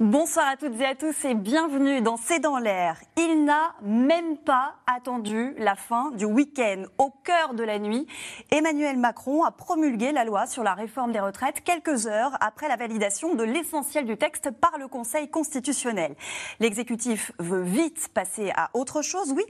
Bonsoir à toutes et à tous et bienvenue dans C'est dans l'air. Il n'a même pas attendu la fin du week-end. Au cœur de la nuit, Emmanuel Macron a promulgué la loi sur la réforme des retraites quelques heures après la validation de l'essentiel du texte par le Conseil constitutionnel. L'exécutif veut vite passer à autre chose, oui,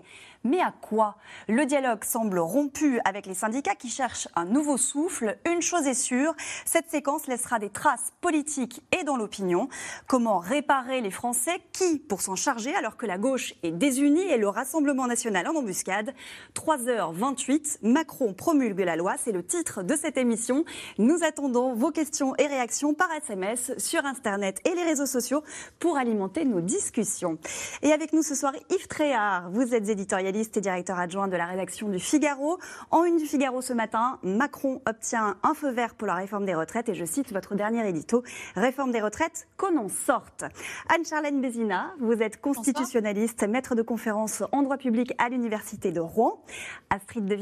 mais à quoi Le dialogue semble rompu avec les syndicats qui cherchent un nouveau souffle. Une chose est sûre, cette séquence laissera des traces politiques et dans l'opinion. Comment réparer les Français Qui pour s'en charger alors que la gauche est désunie et le Rassemblement national en embuscade 3h28, Macron promulgue la loi, c'est le titre de cette émission. Nous attendons vos questions et réactions par SMS sur Internet et les réseaux sociaux pour alimenter nos discussions. Et avec nous ce soir, Yves Tréhard, vous êtes éditorialiste et directeur adjoint de la rédaction du Figaro. En une du Figaro ce matin, Macron obtient un feu vert pour la réforme des retraites et je cite votre dernier édito, réforme des retraites, qu'on en sorte. Anne-Charlène Bézina, vous êtes constitutionnaliste, maître de conférence en droit public à l'Université de Rouen. Astrid de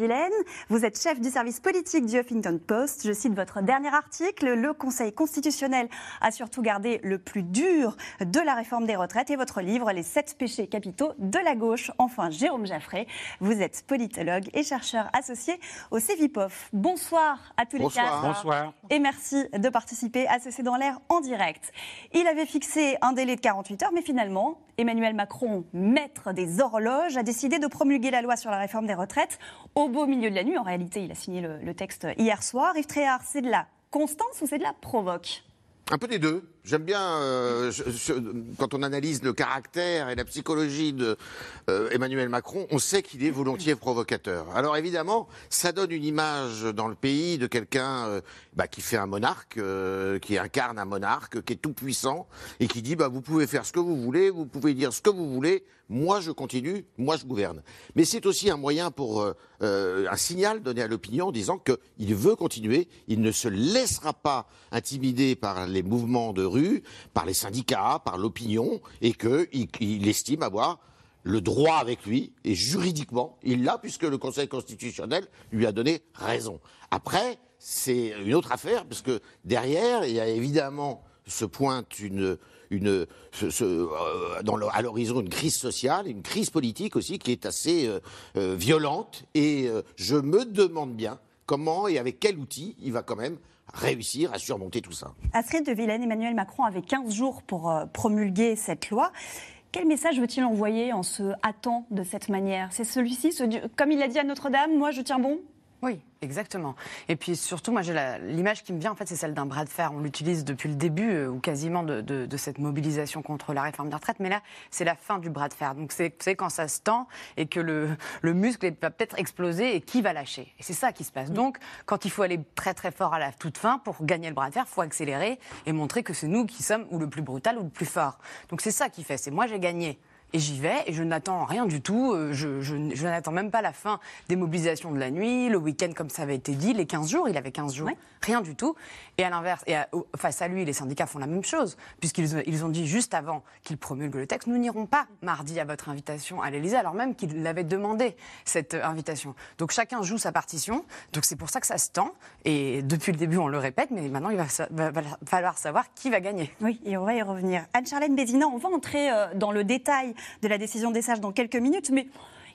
vous êtes chef du service politique du Huffington Post. Je cite votre dernier article, le Conseil constitutionnel a surtout gardé le plus dur de la réforme des retraites et votre livre, Les sept péchés capitaux de la gauche. Enfin, Jérôme vous êtes politologue et chercheur associé au CEVIPOF. Bonsoir à tous les quatre. Bonsoir. Et merci de participer à ce C'est dans l'air en direct. Il avait fixé un délai de 48 heures, mais finalement, Emmanuel Macron, maître des horloges, a décidé de promulguer la loi sur la réforme des retraites au beau milieu de la nuit. En réalité, il a signé le, texte hier soir. Yves Tréhard, c'est de la constance ou c'est de la provoque? Un peu des deux. J'aime bien, euh, quand on analyse le caractère et la psychologie de euh, Emmanuel Macron, on sait qu'il est volontiers provocateur. Alors évidemment, ça donne une image dans le pays de quelqu'un euh, bah, qui fait un monarque, qui incarne un monarque, qui est tout puissant et qui dit bah, vous pouvez faire ce que vous voulez, vous pouvez dire ce que vous voulez, moi je continue, moi je gouverne. Mais c'est aussi un moyen pour un signal donné à l'opinion disant qu'il veut continuer, il ne se laissera pas intimider par les mouvements de rue par les syndicats, par l'opinion, et qu'il il estime avoir le droit avec lui, et juridiquement, il l'a, puisque le Conseil constitutionnel lui a donné raison. Après, c'est une autre affaire, parce que derrière, il y a évidemment se pointe une, une, euh, dans à l'horizon une crise sociale, une crise politique aussi qui est assez euh, euh, violente. Et je me demande bien comment et avec quel outil il va quand même réussir à surmonter tout ça. Astrid de Vilaine, Emmanuel Macron avait 15 jours pour euh, promulguer cette loi. Quel message veut-il envoyer en se hâtant de cette manière? C'est celui-ci, comme il l'a dit à Notre-Dame, moi je tiens bon oui, exactement. Et puis surtout, moi, l'image qui me vient, en fait, c'est celle d'un bras de fer. On l'utilise depuis le début, euh, ou quasiment, de, cette mobilisation contre la réforme des retraites. Mais là, c'est la fin du bras de fer. Donc, c'est quand ça se tend et que le, le muscle va peut-être exploser et qui va lâcher. Et c'est ça qui se passe. Donc, quand il faut aller très, très fort à la toute fin pour gagner le bras de fer, il faut accélérer et montrer que c'est nous qui sommes ou le plus brutal ou le plus fort. Donc, c'est ça qui fait. C'est moi, j'ai gagné. Et j'y vais et je n'attends rien du tout. Euh, je, je, n'attends même pas la fin des mobilisations de la nuit, le week-end comme ça avait été dit, les 15 jours, il avait 15 jours, rien du tout. Et à l'inverse, et face à lui, les syndicats font la même chose, puisqu'ils ils ont dit juste avant qu'il promulgue le texte, nous n'irons pas mardi à votre invitation à l'Élysée, alors même qu'il l'avait demandé, cette euh, invitation. Donc chacun joue sa partition, donc c'est pour ça que ça se tend. Et depuis le début, on le répète, mais maintenant, il va, va, falloir savoir qui va gagner. Oui, et on va y revenir. Anne-Charlène Bézina, on va entrer euh, dans le détail de la décision des sages dans quelques minutes, mais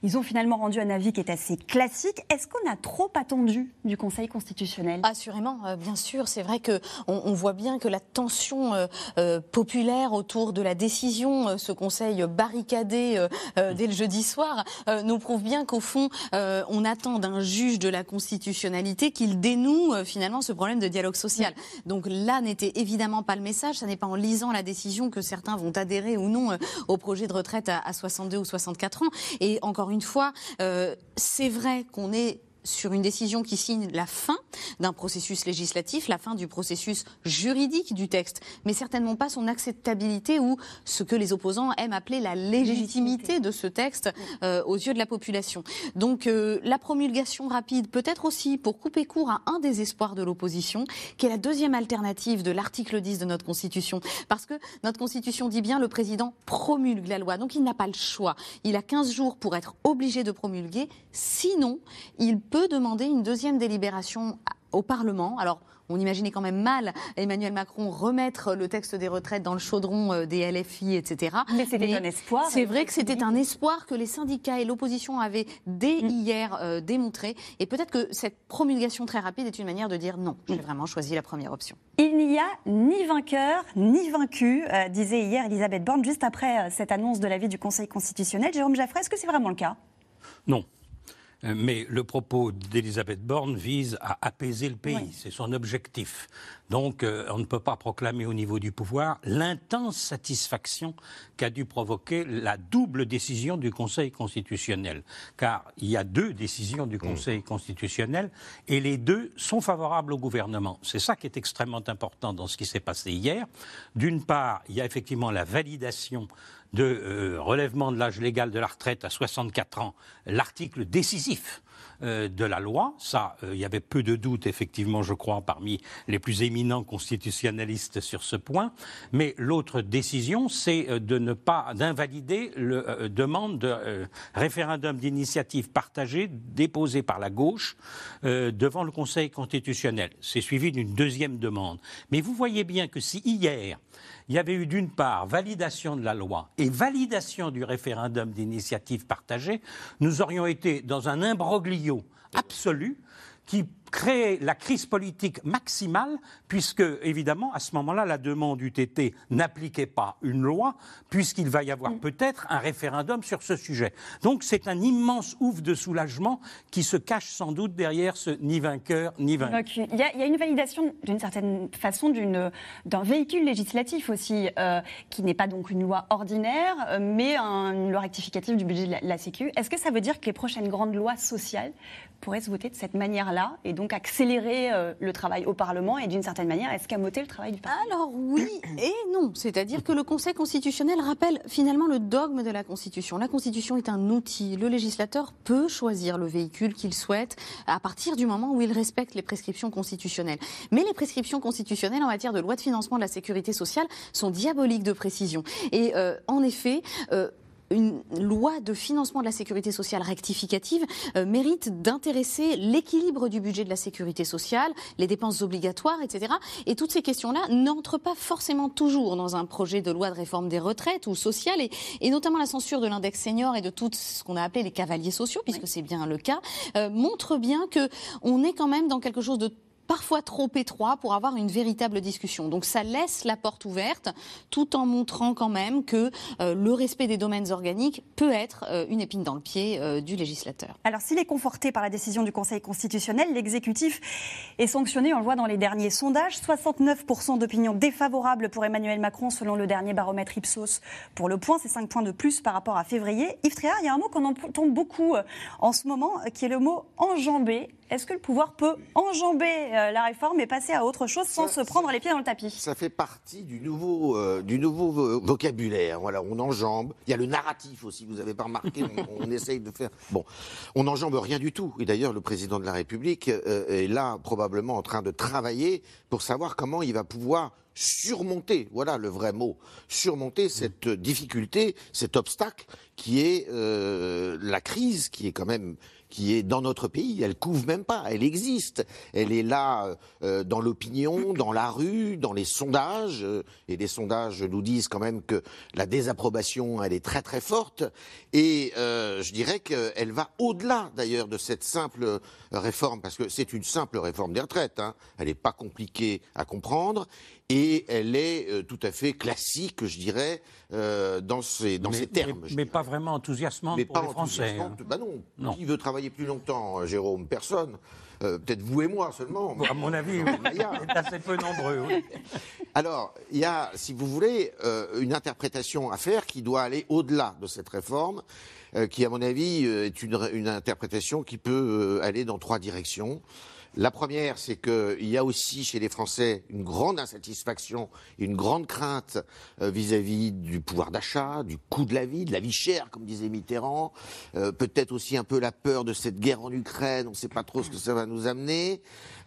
ils ont finalement rendu un avis qui est assez classique. Est-ce qu'on a trop attendu du Conseil constitutionnel? Assurément, euh, bien sûr. C'est vrai que on, voit bien que la tension euh, euh, populaire autour de la décision, ce Conseil barricadé dès le jeudi soir, nous prouve bien qu'au fond, on attend d'un juge de la constitutionnalité qu'il dénoue finalement ce problème de dialogue social. Donc là n'était évidemment pas le message. Ça n'est pas en lisant la décision que certains vont adhérer ou non au projet de retraite à, à 62 ou 64 ans. Et encore une fois, euh, c'est vrai qu'on est sur une décision qui signe la fin d'un processus législatif, la fin du processus juridique du texte, mais certainement pas son acceptabilité ou ce que les opposants aiment appeler la légitimité de ce texte euh, aux yeux de la population. Donc euh, la promulgation rapide, peut-être aussi pour couper court à un des espoirs de l'opposition, qui est la deuxième alternative de l'article 10 de notre Constitution. Parce que notre Constitution dit bien le président promulgue la loi, donc il n'a pas le choix. Il a 15 jours pour être obligé de promulguer, sinon il peut demander une deuxième délibération au Parlement. Alors, on imaginait quand même mal Emmanuel Macron remettre le texte des retraites dans le chaudron euh, des LFI, etc. Mais c'était un espoir. C'est vrai que c'était un espoir que les syndicats et l'opposition avaient dès mm. hier euh, démontré. Et peut-être que cette promulgation très rapide est une manière de dire non, j'ai mm. vraiment choisi la première option. Il n'y a ni vainqueur ni vaincu, euh, disait hier Elisabeth Borne, juste après cette annonce de l'avis du Conseil constitutionnel. Jérôme Jaffray, est-ce que c'est vraiment le cas? Non. Euh, mais le propos d'Elisabeth Borne vise à apaiser le pays. C'est son objectif. Donc, euh, on ne peut pas proclamer au niveau du pouvoir l'intense satisfaction qu'a dû provoquer la double décision du Conseil constitutionnel. Car il y a deux décisions du Conseil mmh. constitutionnel et les deux sont favorables au gouvernement. C'est ça qui est extrêmement important dans ce qui s'est passé hier. D'une part, il y a effectivement la validation de euh, relèvement de l'âge légal de la retraite à 64 ans, l'article décisif euh, de la loi. Ça, euh, il y avait peu de doutes, effectivement, je crois, parmi les plus éminents constitutionnalistes sur ce point. Mais l'autre décision, c'est de ne pas d'invalider le demande de référendum d'initiative partagée déposée par la gauche devant le Conseil constitutionnel. C'est suivi d'une deuxième demande. Mais vous voyez bien que si hier il y avait eu d'une part validation de la loi et validation du référendum d'initiative partagée, nous aurions été dans un imbroglio absolu qui créer la crise politique maximale, puisque, évidemment, à ce moment-là, la demande du TT n'appliquait pas une loi, puisqu'il va y avoir mm. peut-être un référendum sur ce sujet. Donc, c'est un immense ouf de soulagement qui se cache sans doute derrière ce ni vainqueur, ni vaincu. Il y, a, une validation, d'une certaine façon, d'un véhicule législatif aussi, euh, qui n'est pas donc une loi ordinaire, euh, mais une loi rectificative du budget de la, la Sécu. Est-ce que ça veut dire que les prochaines grandes lois sociales pourraient se voter de cette manière-là et donc accélérer euh, le travail au Parlement et d'une certaine manière escamoter le travail du Parlement Alors oui et non. C'est-à-dire que le Conseil constitutionnel rappelle finalement le dogme de la Constitution. La Constitution est un outil. Le législateur peut choisir le véhicule qu'il souhaite à partir du moment où il respecte les prescriptions constitutionnelles. Mais les prescriptions constitutionnelles en matière de loi de financement de la sécurité sociale sont diaboliques de précision. Et euh, en effet, euh, une loi de financement de la sécurité sociale rectificative euh, mérite d'intéresser l'équilibre du budget de la sécurité sociale, les dépenses obligatoires, etc. Et toutes ces questions-là n'entrent pas forcément toujours dans un projet de loi de réforme des retraites ou sociale, et, notamment la censure de l'index senior et de tout ce qu'on a appelé les cavaliers sociaux, puisque c'est bien le cas, euh, montre bien que on est quand même dans quelque chose de parfois trop étroit pour avoir une véritable discussion. Donc ça laisse la porte ouverte tout en montrant quand même que euh, le respect des domaines organiques peut être euh, une épine dans le pied euh, du législateur. Alors s'il est conforté par la décision du Conseil constitutionnel, l'exécutif est sanctionné, on le voit dans les derniers sondages, 69% d'opinion défavorable pour Emmanuel Macron selon le dernier baromètre Ipsos pour le point, c'est 5 points de plus par rapport à février. Yves Tréhard, il y a un mot qu'on entend beaucoup en ce moment qui est le mot enjambé. Est-ce que le pouvoir peut enjamber la réforme et passer à autre chose sans se prendre les pieds dans le tapis Ça fait partie du nouveau, euh, du nouveau vocabulaire. Voilà, on enjambe. Il y a le narratif aussi, vous n'avez pas remarqué, on, essaye de faire. Bon, on n'enjambe rien du tout. Et d'ailleurs, le président de la République euh, est là probablement en train de travailler pour savoir comment il va pouvoir surmonter, voilà le vrai mot, surmonter cette difficulté, cet obstacle qui est la crise, qui est quand même qui est dans notre pays. Elle couvre même pas, elle existe. Elle est là euh, dans l'opinion, dans la rue, dans les sondages. Euh, et les sondages nous disent quand même que la désapprobation, elle est très très forte. Et euh, je dirais qu'elle va au-delà d'ailleurs de cette simple réforme, parce que c'est une simple réforme des retraites. Hein. Elle n'est pas compliquée à comprendre et elle est euh, tout à fait classique, je dirais, euh, dans ces, dans ces termes. Mais, pas vraiment enthousiasmante pour les Français. Hein. Bah non. Qui veut travailler plus longtemps, euh, Jérôme? Personne. Peut-être vous et moi seulement. À mon avis, assez peu nombreux. Oui. Alors, il y a, si vous voulez, une interprétation à faire qui doit aller au-delà de cette réforme. qui, à mon avis, est une, une interprétation qui peut aller dans trois directions. La première, c'est qu'il y a aussi chez les Français une grande insatisfaction, une grande crainte euh, vis-à-vis du pouvoir d'achat, du coût de la vie, de la vie chère, comme disait Mitterrand. Euh, Peut-être aussi un peu la peur de cette guerre en Ukraine. On ne sait pas trop ce que ça va nous amener.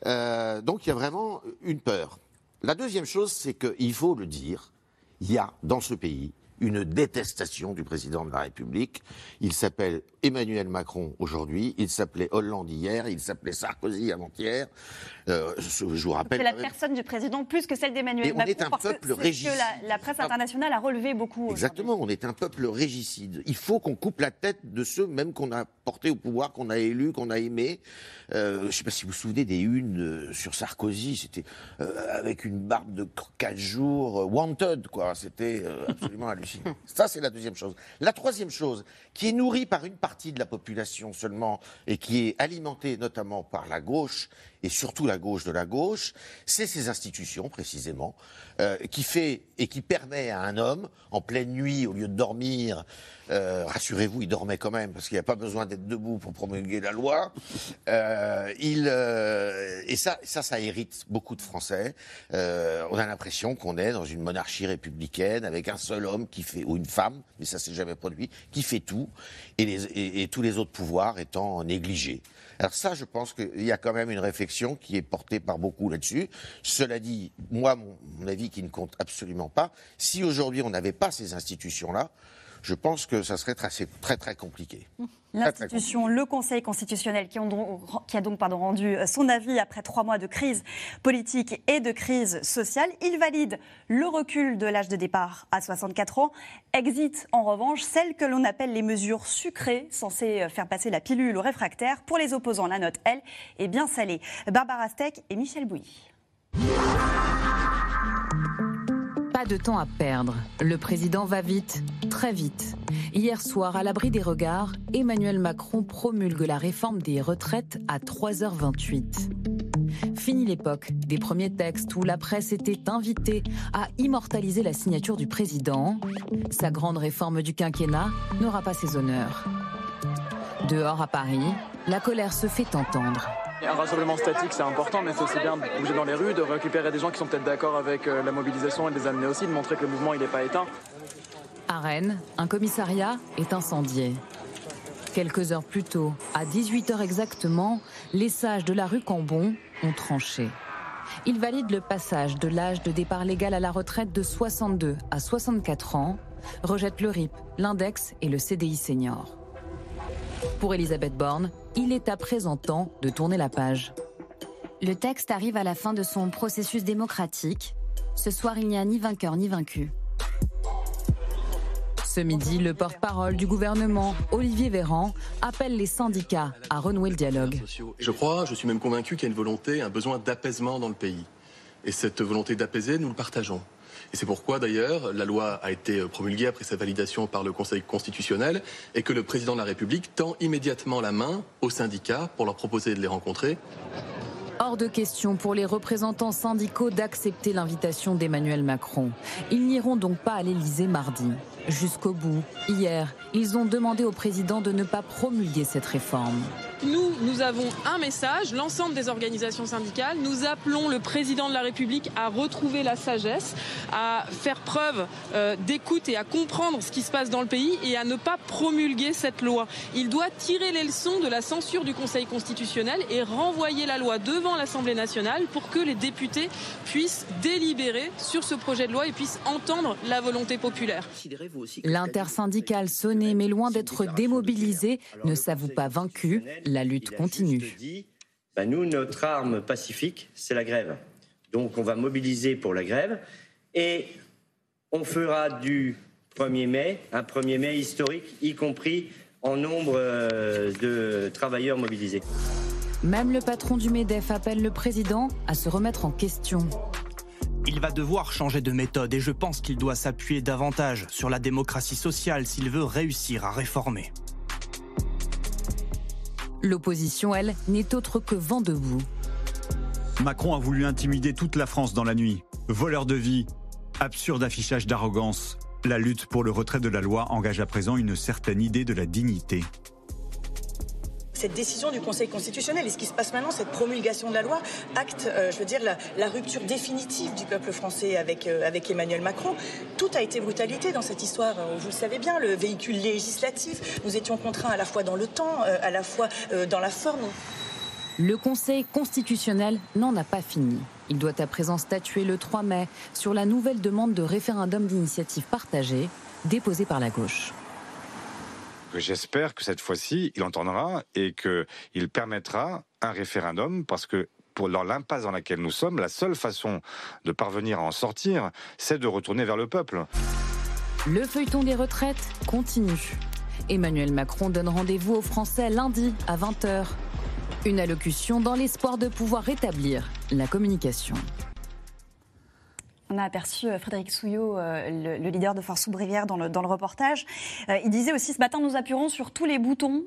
Euh, donc il y a vraiment une peur. La deuxième chose, c'est qu'il faut le dire, il y a dans ce pays une détestation du président de la République. Il s'appelle Emmanuel Macron aujourd'hui, il s'appelait Hollande hier, il s'appelait Sarkozy avant-hier. Euh, je, vous rappelle. C'est la personne du président plus que celle d'Emmanuel Et on Macron. est un peuple régicide. que la, la presse internationale a relevé beaucoup. Exactement, on est un peuple régicide. Il faut qu'on coupe la tête de ceux même qu'on a portés au pouvoir, qu'on a élus, qu'on a aimés. Euh, je ne sais pas si vous vous souvenez des unes euh, sur Sarkozy, c'était euh, avec une barbe de 4 jours, wanted, quoi. C'était absolument hallucinant. Ça, c'est la deuxième chose. La troisième chose, qui est nourrie par une partie de la population seulement et qui est alimentée notamment par la gauche et surtout la gauche de la gauche, c'est ces institutions précisément euh, qui fait et qui permet à un homme en pleine nuit au lieu de dormir, euh, rassurez-vous, il dormait quand même parce qu'il n'y a pas besoin d'être debout pour promulguer la loi. Euh, il euh, et ça, ça, ça hérite beaucoup de Français. Euh, on a l'impression qu'on est dans une monarchie républicaine avec un seul homme qui fait ou une femme, mais ça s'est jamais produit, qui fait tout et, les, et, et tous les autres pouvoirs étant négligés. Alors ça, je pense qu'il y a quand même une réflexion qui est portée par beaucoup là-dessus. Cela dit, moi, mon, mon avis qui ne compte absolument pas, si aujourd'hui on n'avait pas ces institutions-là, je pense que ça serait très très, très compliqué. Très L'institution, le Conseil constitutionnel, qui, ont donc- qui a donc pardon, rendu euh, son avis après trois mois de crise politique et de crise sociale, il valide le recul de l'âge de départ à 64 ans, exit en revanche celles que l'on appelle les mesures sucrées, censées euh, faire passer la pilule aux réfractaires. Pour les opposants, la note, elle, est bien salée. Barbara Steck et Michel Bouilly. Pas de temps à perdre. Le président va vite, très vite. Hier soir, à l'abri des regards, Emmanuel Macron promulgue la réforme des retraites à 3h28. Fini l'époque des premiers textes où la presse était invitée à immortaliser la signature du président. Sa grande réforme du quinquennat n'aura pas ses honneurs. Dehors à Paris, la colère se fait entendre. Un rassemblement statique, c'est important, mais c'est aussi bien de bouger dans les rues, de récupérer des gens qui sont peut-être d'accord avec euh, la mobilisation et de les amener aussi, de montrer que le mouvement il n'est pas éteint. À Rennes, un commissariat est incendié. Quelques heures plus tôt, à 18h exactement, les sages de la rue Cambon ont tranché. Ils valident le passage de l'âge de départ légal à la retraite de 62 à 64 ans, rejettent le RIP, l'index et le CDI senior. Pour Elisabeth Borne, il est à présent temps de tourner la page. Le texte arrive à la fin de son processus démocratique. Ce soir, il n'y a ni vainqueur ni vaincu. Ce midi, le porte-parole du gouvernement, Olivier Véran, appelle les syndicats à renouer le dialogue. Je crois, je suis même convaincu qu'il y a une volonté, un besoin d'apaisement dans le pays. Et cette volonté d'apaiser, nous le partageons. Et c'est pourquoi d'ailleurs la loi a été promulguée après sa validation par le Conseil constitutionnel et que le président de la République tend immédiatement la main aux syndicats pour leur proposer de les rencontrer. Hors de question pour les représentants syndicaux d'accepter l'invitation d'Emmanuel Macron. Ils n'iront donc pas à l'Élysée mardi. Jusqu'au bout, hier, ils ont demandé au président de ne pas promulguer cette réforme. Nous, nous avons un message, l'ensemble des organisations syndicales. Nous appelons le président de la République à retrouver la sagesse, à faire preuve euh, d'écoute et à comprendre ce qui se passe dans le pays et à ne pas promulguer cette loi. Il doit tirer les leçons de la censure du Conseil constitutionnel et renvoyer la loi devant l'Assemblée nationale pour que les députés puissent délibérer sur ce projet de loi et puissent entendre la volonté populaire. L'intersyndicale sonné, mais loin d'être démobilisé, ne s'avoue pas vaincu. La lutte continue. Bah, nous, notre arme pacifique, c'est la grève. Donc on va mobiliser pour la grève et on fera du 1er mai un 1er mai historique, y compris en nombre euh, de travailleurs mobilisés. Même le patron du MEDEF appelle le président à se remettre en question. Il va devoir changer de méthode et je pense qu'il doit s'appuyer davantage sur la démocratie sociale s'il veut réussir à réformer. L'opposition, elle, n'est autre que vent debout. Macron a voulu intimider toute la France dans la nuit. Voleur de vie, absurde affichage d'arrogance, La lutte pour le retrait de la loi engage à présent une certaine idée de la dignité cette décision du Conseil constitutionnel et ce qui se passe maintenant, cette promulgation de la loi, acte, euh, je veux dire, la, rupture définitive du peuple français avec, euh, avec Emmanuel Macron. Tout a été brutalité dans cette histoire. Euh, vous le savez bien, le véhicule législatif, nous étions contraints à la fois dans le temps, à la fois dans la forme. Le Conseil constitutionnel n'en a pas fini. Il doit à présent statuer le 3 mai sur la nouvelle demande de référendum d'initiative partagée déposée par la gauche. J'espère que cette fois-ci, il entendra et qu'il permettra un référendum parce que pour l'impasse dans laquelle nous sommes, la seule façon de parvenir à en sortir, c'est de retourner vers le peuple. Le feuilleton des retraites continue. Emmanuel Macron donne rendez-vous aux Français lundi à 20h. Une allocution dans l'espoir de pouvoir rétablir la communication. On a aperçu euh, Frédéric Souillot, euh, le, leader de Force ouvrière, dans le, dans le reportage. Euh, il disait aussi ce matin, nous appuierons sur tous les boutons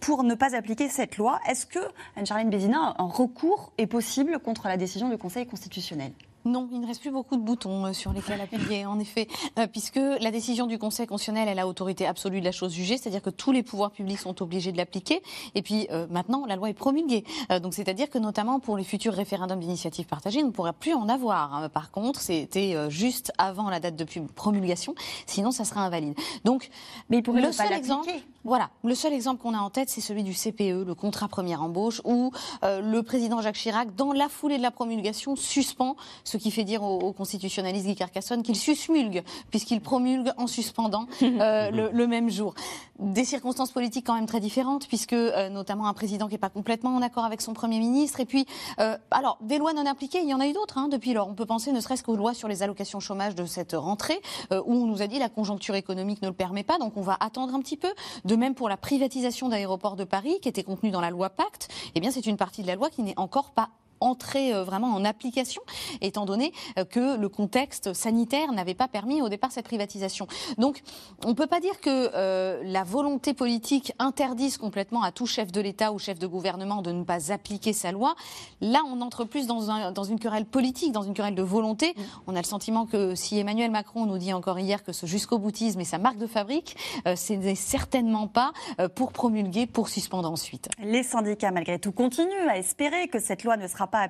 pour ne pas appliquer cette loi. Est-ce que, Anne-Charlène Bézina, un recours est possible contre la décision du Conseil constitutionnel? Non, il ne reste plus beaucoup de boutons euh, sur lesquels appuyer, en effet, euh, puisque la décision du Conseil constitutionnel est la autorité absolue de la chose jugée, c'est-à-dire que tous les pouvoirs publics sont obligés de l'appliquer. Et puis euh, maintenant, la loi est promulguée. donc c'est-à-dire que notamment pour les futurs référendums d'initiative partagée, on ne pourra plus en avoir. Hein. Par contre, c'était juste avant la date de promulgation, sinon ça sera invalide. Donc, mais il le seul exemple, voilà, le seul exemple qu'on a en tête, c'est celui du CPE, le contrat première embauche, où le président Jacques Chirac, dans la foulée de la promulgation, suspend ce qui fait dire au, constitutionnaliste Guy Carcassonne qu'il susmulgue, puisqu'il promulgue en suspendant euh, le, même jour. Des circonstances politiques quand même très différentes, puisque euh, notamment un président qui n'est pas complètement en accord avec son Premier ministre. Et puis, euh, alors, des lois non appliquées, il y en a eu d'autres hein, depuis lors. On peut penser ne serait-ce qu'aux lois sur les allocations chômage de cette rentrée, où on nous a dit la conjoncture économique ne le permet pas, donc on va attendre un petit peu. De même pour la privatisation d'aéroports de Paris, qui était contenue dans la loi Pacte, eh bien c'est une partie de la loi qui n'est encore pas entrer euh, vraiment en application, étant donné euh, que le contexte sanitaire n'avait pas permis au départ cette privatisation. Donc, on ne peut pas dire que euh, la volonté politique interdise complètement à tout chef de l'État ou chef de gouvernement de ne pas appliquer sa loi. Là, on entre plus dans, un, dans une querelle politique, dans une querelle de volonté. Mm. On a le sentiment que si Emmanuel Macron nous dit encore hier que ce jusqu'au boutisme est sa marque de fabrique, ce n'est certainement pas pour promulguer, pour suspendre ensuite. Les syndicats, malgré tout, continuent à espérer que cette loi ne sera pas.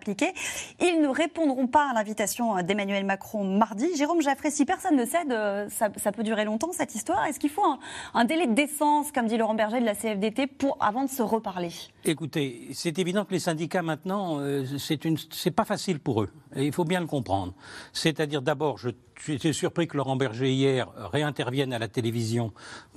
Ils ne répondront pas à l'invitation d'Emmanuel Macron mardi. Jérôme Jaffré, si personne ne cède, euh, ça, peut durer longtemps cette histoire. Est-ce qu'il faut un, délai de décence, comme dit Laurent Berger de la CFDT, pour, avant de se reparler? Écoutez, c'est évident que les syndicats maintenant, euh, c'est pas facile pour eux. Il faut bien le comprendre. C'est-à-dire d'abord, je J'étais surpris que Laurent Berger hier réintervienne à la télévision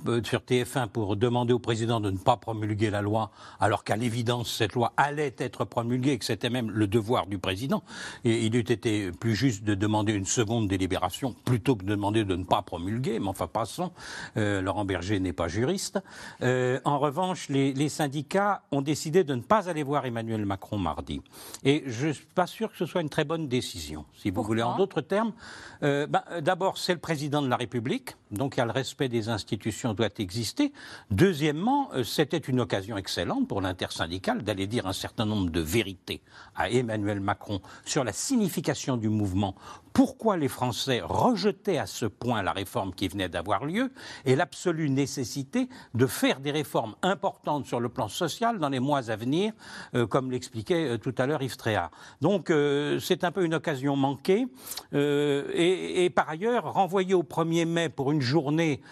euh, sur TF1 pour demander au président de ne pas promulguer la loi, alors qu'à l'évidence cette loi allait être promulguée et que c'était même le devoir du président. Et il eût été plus juste de demander une seconde délibération plutôt que de demander de ne pas promulguer. Mais enfin, passons. Euh, Laurent Berger n'est pas juriste. Euh, en revanche, les, les, syndicats ont décidé de ne pas aller voir Emmanuel Macron mardi. Et je ne suis pas sûr que ce soit une très bonne décision, si vous voulez. En d'autres termes, euh, bah, D'abord, c'est le président de la République, donc le respect des institutions doit exister. Deuxièmement, euh, c'était une occasion excellente pour l'intersyndicale d'aller dire un certain nombre de vérités à Emmanuel Macron sur la signification du mouvement pourquoi les Français rejetaient à ce point la réforme qui venait d'avoir lieu et l'absolue nécessité de faire des réformes importantes sur le plan social dans les mois à venir, euh, comme l'expliquait euh, tout à l'heure Yves Tréhard. Donc euh, c'est un peu une occasion manquée et, par ailleurs renvoyer au 1er mai pour une journée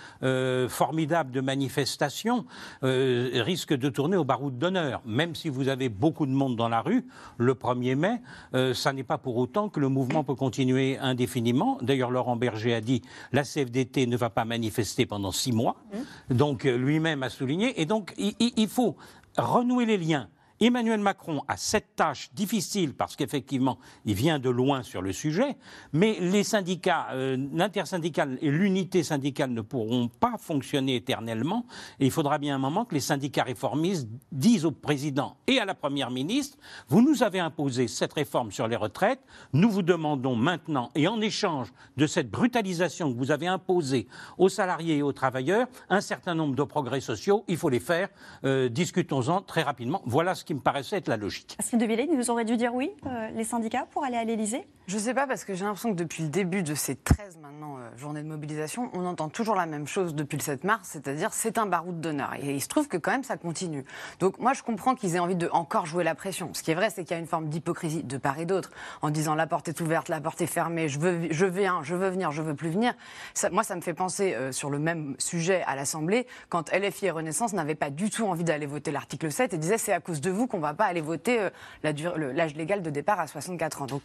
formidable de manifestation risque de tourner au baroud d'honneur. Même si vous avez beaucoup de monde dans la rue, le 1er mai, ça n'est pas pour autant que le mouvement peut continuer indéfiniment. D'ailleurs, Laurent Berger a dit la CFDT ne va pas manifester pendant six mois. Mmh. Donc, euh, lui-même a souligné. Et donc, il faut renouer les liens Emmanuel Macron a cette tâche difficile parce qu'effectivement, il vient de loin sur le sujet, mais les syndicats, euh, l'intersyndicale et l'unité syndicale ne pourront pas fonctionner éternellement. Il faudra bien un moment que les syndicats réformistes disent au président et à la première ministre Vous nous avez imposé cette réforme sur les retraites, nous vous demandons maintenant, et en échange de cette brutalisation que vous avez imposée aux salariés et aux travailleurs, un certain nombre de progrès sociaux, il faut les faire. Euh, discutons-en très rapidement. Voilà ce qui me paraissait être la logique. Astrid de Villeneuve, nous aurait dû dire oui, euh, les syndicats, pour aller à l'Élysée? Je sais pas, parce que j'ai l'impression que depuis le début de ces 13 maintenant euh, journées de mobilisation, on entend toujours la même chose depuis le 7 mars, c'est-à-dire c'est un baroud d'honneur. Et il se trouve que quand même ça continue. Donc moi je comprends qu'ils aient envie de encore jouer la pression. Ce qui est vrai, c'est qu'il y a une forme d'hypocrisie de part et d'autre, en disant la porte est ouverte, la porte est fermée, je veux, je viens, je veux venir, je veux plus venir. Moi ça me fait penser euh, sur le même sujet à l'Assemblée, quand LFI et Renaissance n'avaient pas du tout envie d'aller voter l'article 7 et disaient c'est à cause de vous qu'on va pas aller voter euh, l'âge légal de départ à 64 ans. Donc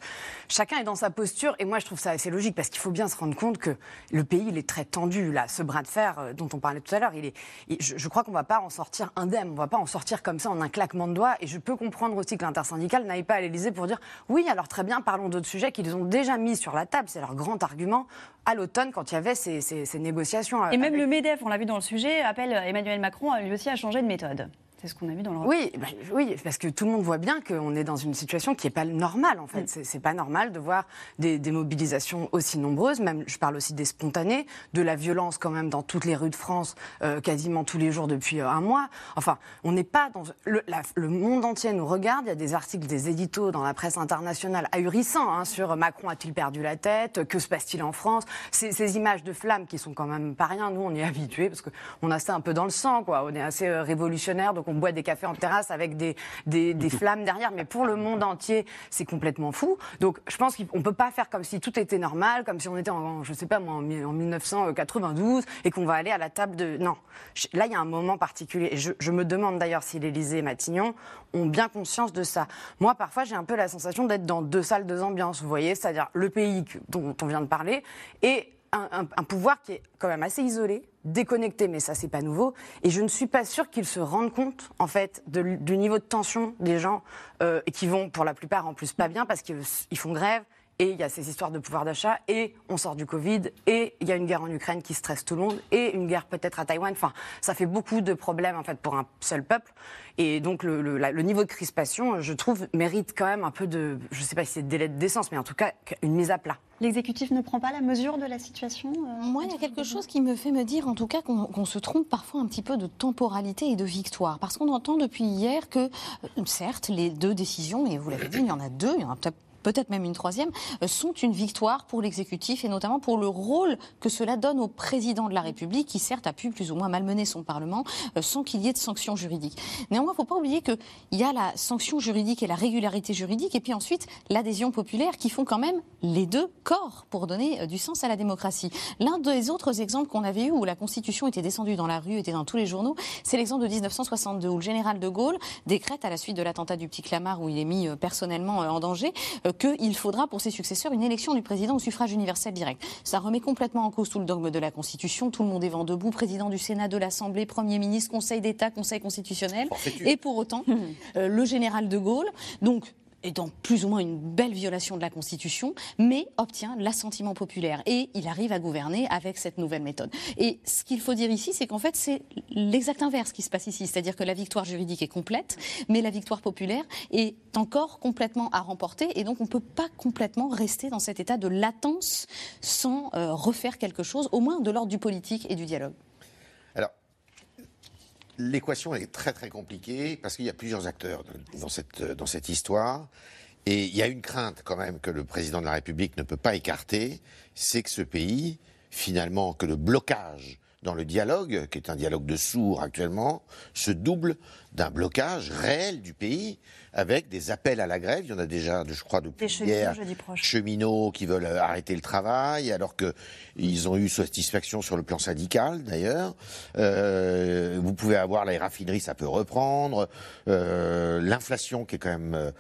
chacun est dans sa posture et moi je trouve ça assez logique parce qu'il faut bien se rendre compte que le pays il est très tendu là, ce bras de fer euh, dont on parlait tout à l'heure, il est, je, crois qu'on va pas en sortir indemne, on va pas en sortir comme ça en un claquement de doigts et je peux comprendre aussi que l'intersyndicale n'aille pas à l'Élysée pour dire oui alors très bien parlons d'autres sujets qu'ils ont déjà mis sur la table, c'est leur grand argument à l'automne quand il y avait ces, négociations. Et même le Medef, on l'a vu dans le sujet, appelle Emmanuel Macron lui aussi à changer de méthode. C'est ce qu'on a vu dans le oui, bah, oui, parce que tout le monde voit bien qu'on est dans une situation qui n'est pas normale, en fait. Mm. C'est pas normal de voir des, mobilisations aussi nombreuses, même, je parle aussi des spontanés, de la violence quand même dans toutes les rues de France, euh, quasiment tous les jours depuis euh, un mois. Enfin, on n'est pas dans... Le, monde entier nous regarde, il y a des articles, des éditos dans la presse internationale ahurissants hein, sur Macron a-t-il perdu la tête, que se passe-t-il en France, ces, ces, images de flammes qui sont quand même pas rien, nous on est habitués, parce qu'on a ça un peu dans le sang, quoi. On est assez euh, révolutionnaire, donc on boit des cafés en terrasse avec des, des, flammes derrière, mais pour le monde entier, c'est complètement fou. Donc je pense qu'on ne peut pas faire comme si tout était normal, comme si on était en, je sais pas moi, en 1992 et qu'on va aller à la table de... Non, là il y a un moment particulier. Et je, me demande d'ailleurs si l'Élysée et Matignon ont bien conscience de ça. Moi, parfois, j'ai un peu la sensation d'être dans deux salles, deux ambiances, vous voyez, c'est-à-dire le pays dont on vient de parler et un, pouvoir qui est quand même assez isolé, déconnecté, mais ça c'est pas nouveau. Et je ne suis pas sûre qu'ils se rendent compte en fait du niveau de tension des gens euh, qui vont pour la plupart en plus pas bien parce qu'ils font grève, et il y a ces histoires de pouvoir d'achat, et on sort du Covid, et il y a une guerre en Ukraine qui stresse tout le monde, et une guerre peut-être à Taïwan. Enfin, ça fait beaucoup de problèmes en fait pour un seul peuple. Et donc le, le, niveau de crispation, je trouve, mérite quand même un peu de, je ne sais pas si c'est de délai de décence, mais en tout cas une mise à plat. L'exécutif ne prend pas la mesure de la situation euh, Moi, il y a quelque chose qui me fait me dire, en tout cas, qu'on se trompe parfois un petit peu de temporalité et de victoire. Parce qu'on entend depuis hier que, euh, certes, les deux décisions, et vous l'avez dit, il y en a deux, il y en a peut-être peut-être même une troisième, euh, sont une victoire pour l'exécutif et notamment pour le rôle que cela donne au président de la République, qui certes a pu plus ou moins malmener son Parlement euh, sans qu'il y ait de sanctions juridiques. Néanmoins, il ne faut pas oublier qu'il y a la sanction juridique et la régularité juridique, et puis ensuite l'adhésion populaire qui font quand même les deux corps pour donner euh, du sens à la démocratie. L'un des autres exemples qu'on avait eu où la Constitution était descendue dans la rue, était dans tous les journaux, c'est l'exemple de 1962 où le général de Gaulle décrète à la suite de l'attentat du petit Clamart où il est mis personnellement en danger qu'il faudra pour ses successeurs une élection du président au suffrage universel direct. Ça remet complètement en cause tout le dogme de la Constitution. Tout le monde est vent debout, président du Sénat, de l'Assemblée, Premier ministre, Conseil d'État, Conseil constitutionnel. Et pour autant, euh, le général de Gaulle, donc est dans plus ou moins une belle violation de la Constitution, mais obtient l'assentiment populaire. Et il arrive à gouverner avec cette nouvelle méthode. Et ce qu'il faut dire ici, c'est qu'en fait, c'est l'exact inverse qui se passe ici. C'est-à-dire que la victoire juridique est complète, mais la victoire populaire est encore complètement à remporter. Et donc, on ne peut pas complètement rester dans cet état de latence sans euh, refaire quelque chose, au moins de l'ordre du politique et du dialogue. L'équation est très très compliquée parce qu'il y a plusieurs acteurs dans cette, dans cette histoire. Et il y a une crainte quand même que le président de la République ne peut pas écarter, c'est que ce pays, finalement, que le blocage dans le dialogue, qui est un dialogue de sourds actuellement, se double d'un blocage réel du pays avec des appels à la grève. Il y en a déjà, je crois, depuis hier, cheminots qui veulent euh, arrêter le travail, alors qu'ils ont eu satisfaction sur le plan syndical, d'ailleurs. Euh, vous pouvez avoir la raffinerie, ça peut reprendre. Euh, l'inflation, qui est quand même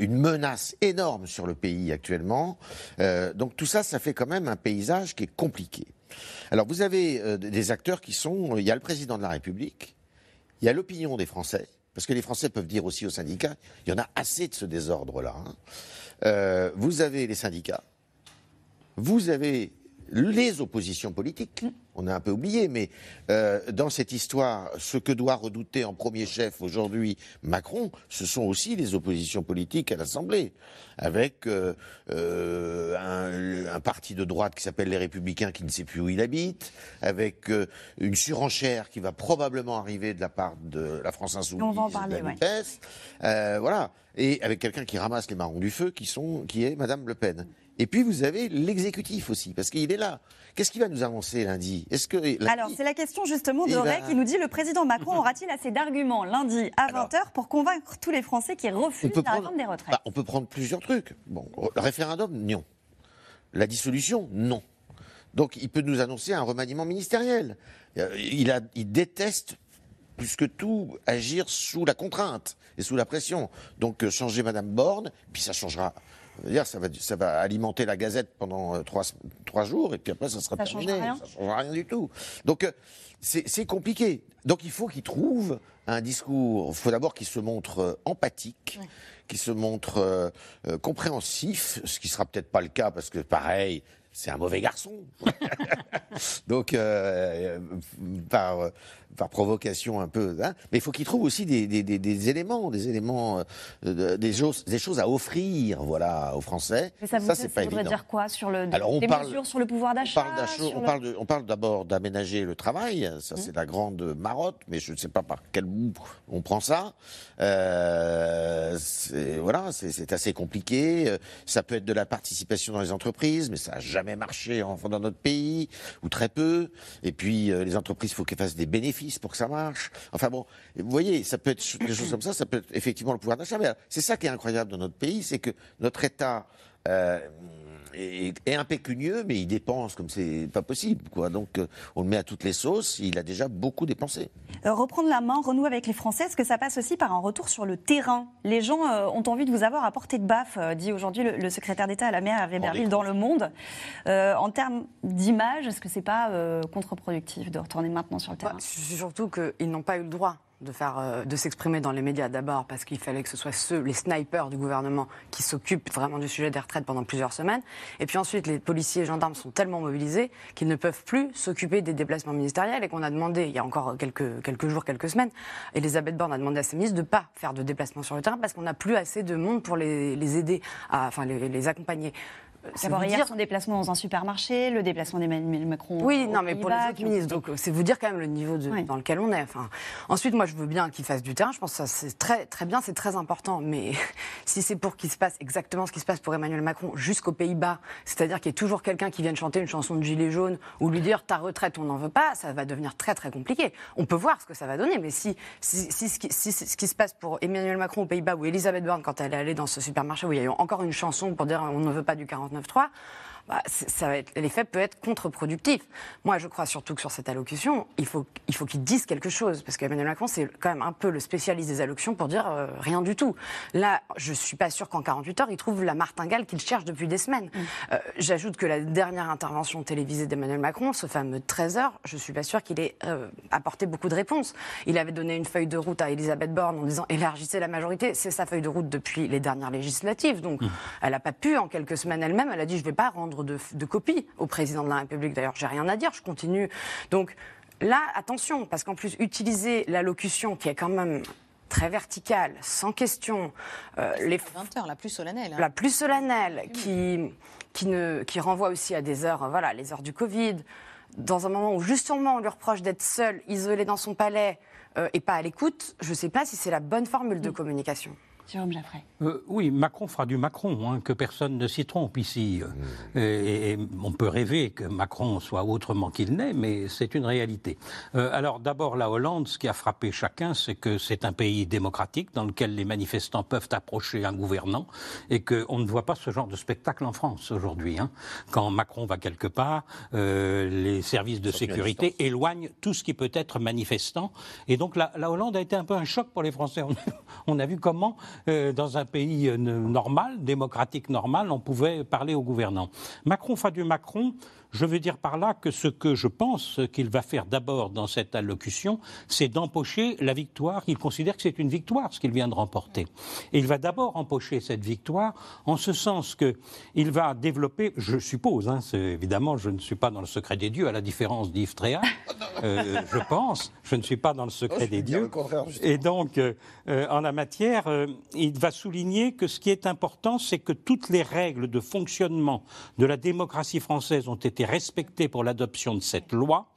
une menace énorme sur le pays actuellement. donc tout ça, ça fait quand même un paysage qui est compliqué. Alors vous avez des acteurs qui sont... Il y a le président de la République, il y a l'opinion des Français, parce que les Français peuvent dire aussi aux syndicats, il y en a assez de ce désordre-là. Hein. Euh, vous avez les syndicats, vous avez les oppositions politiques. On a un peu oublié, mais euh, dans cette histoire, ce que doit redouter en premier chef aujourd'hui Macron, ce sont aussi les oppositions politiques à l'Assemblée, avec euh, un, un parti de droite qui s'appelle les Républicains qui ne sait plus où il habite, avec euh, une surenchère qui va probablement arriver de la part de la France Insoumise, On va en parler, de la. NUPES. Euh, voilà, et avec quelqu'un qui ramasse les marrons du feu, qui sont, qui est Madame Le Pen. Et puis vous avez l'exécutif aussi, parce qu'il est là. Qu'est-ce qu'il va nous annoncer lundi? Est-ce que lundi- Alors, c'est la question justement de Il Ray va- qui nous dit le président Macron aura-t-il assez d'arguments lundi à 20h pour convaincre tous les Français qui refusent la réforme des retraites? Bah, on peut prendre plusieurs trucs. Bon, le référendum, non. La dissolution, non. Donc il peut nous annoncer un remaniement ministériel. Euh, Il, a, il déteste plus que tout agir sous la contrainte et sous la pression. Donc euh, changer Madame Borne, puis ça changera. Dire, ça, va, ça va alimenter la Gazette pendant euh, trois, trois jours et puis après ça sera Ça terminé. rien Ça changera rien du tout. Donc euh, c'est compliqué. Donc il faut qu'il trouve un discours. Il faut d'abord qu'il se montre euh, empathique, qu'il se montre euh, euh, compréhensif, ce qui sera peut-être pas le cas parce que pareil. C'est un mauvais garçon. Donc, euh, par, par provocation un peu. hein. Mais il faut qu'il trouve aussi des, des- des- des éléments, des éléments, euh, de- des, choses, des choses à offrir, voilà, aux Français. Mais ça, vous, c'est ça pas voudrait évident. dire quoi sur le, Alors, on des parle- mesures sur le pouvoir d'achat on le- on parle d'abord d'aménager le travail, ça Mmh. c'est la grande marotte, mais je ne sais pas par quel bout on prend ça. Euh, c'est- voilà, c'est c'est assez compliqué. Euh, Ça peut être de la participation dans les entreprises, mais ça n'a jamais marché en, dans notre pays, ou très peu. Et puis euh, les entreprises, il faut qu'elles fassent des bénéfices pour que ça marche. Enfin bon, vous voyez, ça peut être des choses comme ça, ça peut être effectivement le pouvoir d'achat. Mais c'est ça qui est incroyable dans notre pays, c'est que notre État euh, est, est impécunieux, mais il dépense comme c'est pas possible. Quoi. Donc euh, on le met à toutes les sauces, il a déjà beaucoup dépensé. Euh, reprendre la main, renouer avec les Français, est-ce que ça passe aussi par un retour sur le terrain? Les gens euh, ont envie de vous avoir à portée de baffe, euh, dit aujourd'hui le, le secrétaire d'État à la maire Hervé Berville dans Le Monde. Euh, en termes d'image, est-ce que c'est pas euh, contre-productif de retourner maintenant sur le terrain? C'est surtout qu'ils n'ont pas eu le droit de faire, euh, de s'exprimer dans les médias d'abord parce qu'il fallait que ce soit ceux, les snipers du gouvernement, qui s'occupent vraiment du sujet des retraites pendant plusieurs semaines. Et puis ensuite, les policiers et gendarmes sont tellement mobilisés qu'ils ne peuvent plus s'occuper des déplacements ministériels et qu'on a demandé, il y a encore quelques, quelques jours, quelques semaines, Elisabeth Borne a demandé à ses ministres de ne pas faire de déplacements sur le terrain parce qu'on n'a plus assez de monde pour les, les aider, à, enfin les, les accompagner. D'abord hier dire- son déplacement dans un supermarché, le déplacement d'Emmanuel Macron. oui, non, mais pour les autres ministres, donc euh, c'est vous dire quand même le niveau de- dans lequel on est. Enfin, ensuite, moi, je veux bien qu'il fasse du terrain. Je pense que ça c'est très très bien, c'est très important. Mais si c'est pour qu'il se passe exactement ce qui se passe pour Emmanuel Macron jusqu'aux Pays-Bas, c'est-à-dire qu'il y ait toujours quelqu'un qui vienne chanter une chanson de gilet jaune ou lui dire ta retraite, on n'en veut pas, ça va devenir très très compliqué. On peut voir ce que ça va donner, mais si si, si ce, qui, si ce qui se passe pour Emmanuel Macron aux Pays-Bas ou Elisabeth Borne quand elle est allée dans ce supermarché où il y a eu encore une chanson pour dire on ne veut pas du 49.3 bah, ça va être, l'effet peut être contre-productif. Moi, je crois surtout que sur cette allocution, il faut, il faut qu'il dise quelque chose, parce qu'Emmanuel Macron, c'est quand même un peu le spécialiste des allocutions pour dire euh, rien du tout. Là, je suis pas sûre qu'en 48 heures, il trouve la martingale qu'il cherche depuis des semaines. Euh, J'ajoute que la dernière intervention télévisée d'Emmanuel Macron, ce fameux 13 heures, je suis pas sûre qu'il ait euh, apporté beaucoup de réponses. Il avait donné une feuille de route à Elisabeth Borne en disant élargissez la majorité. C'est sa feuille de route depuis les dernières législatives, donc elle n'a pas pu en quelques semaines elle-même. Elle a dit je vais pas rendre de, de copie au président de la République. D'ailleurs, j'ai rien à dire, je continue. Donc là, attention, parce qu'en plus utiliser l'allocution qui est quand même très verticale, sans question, euh, les 20 heures, la plus solennelle. hein. la plus solennelle, qui, qui, ne, qui renvoie aussi à des heures, voilà, les heures du Covid, dans un moment où justement on lui reproche d'être seul, isolé dans son palais euh, et pas à l'écoute, je ne sais pas si c'est la bonne formule de communication. Jérôme Jaffray. Euh, oui, Macron fera du Macron, hein, que personne ne s'y trompe ici. Euh, Et, et on peut rêver que Macron soit autrement qu'il n'est, mais c'est une réalité. Euh, alors d'abord, la Hollande, ce qui a frappé chacun, c'est que c'est un pays démocratique dans lequel les manifestants peuvent approcher un gouvernant et qu'on ne voit pas ce genre de spectacle en France aujourd'hui. hein. Quand Macron va quelque part, euh, les services de sécurité éloignent tout ce qui peut être manifestant. Et donc la, la Hollande a été un peu un choc pour les Français. On, on a vu comment, euh, dans un pays euh, normal, démocratique normal, on pouvait parler au gouvernant. Macron du Macron. Je veux dire par là que ce que je pense qu'il va faire d'abord dans cette allocution, c'est d'empocher la victoire. Il considère que c'est une victoire ce qu'il vient de remporter. Et il va d'abord empocher cette victoire en ce sens qu'il va développer, je suppose, hein, évidemment, je ne suis pas dans le secret des dieux, à la différence d'Yves Tréa, euh, je pense, je ne suis pas dans le secret des dieux. Et donc, euh, euh, en la matière, il va souligner que ce qui est important, c'est que toutes les règles de fonctionnement de la démocratie française ont été respectées pour l'adoption de cette loi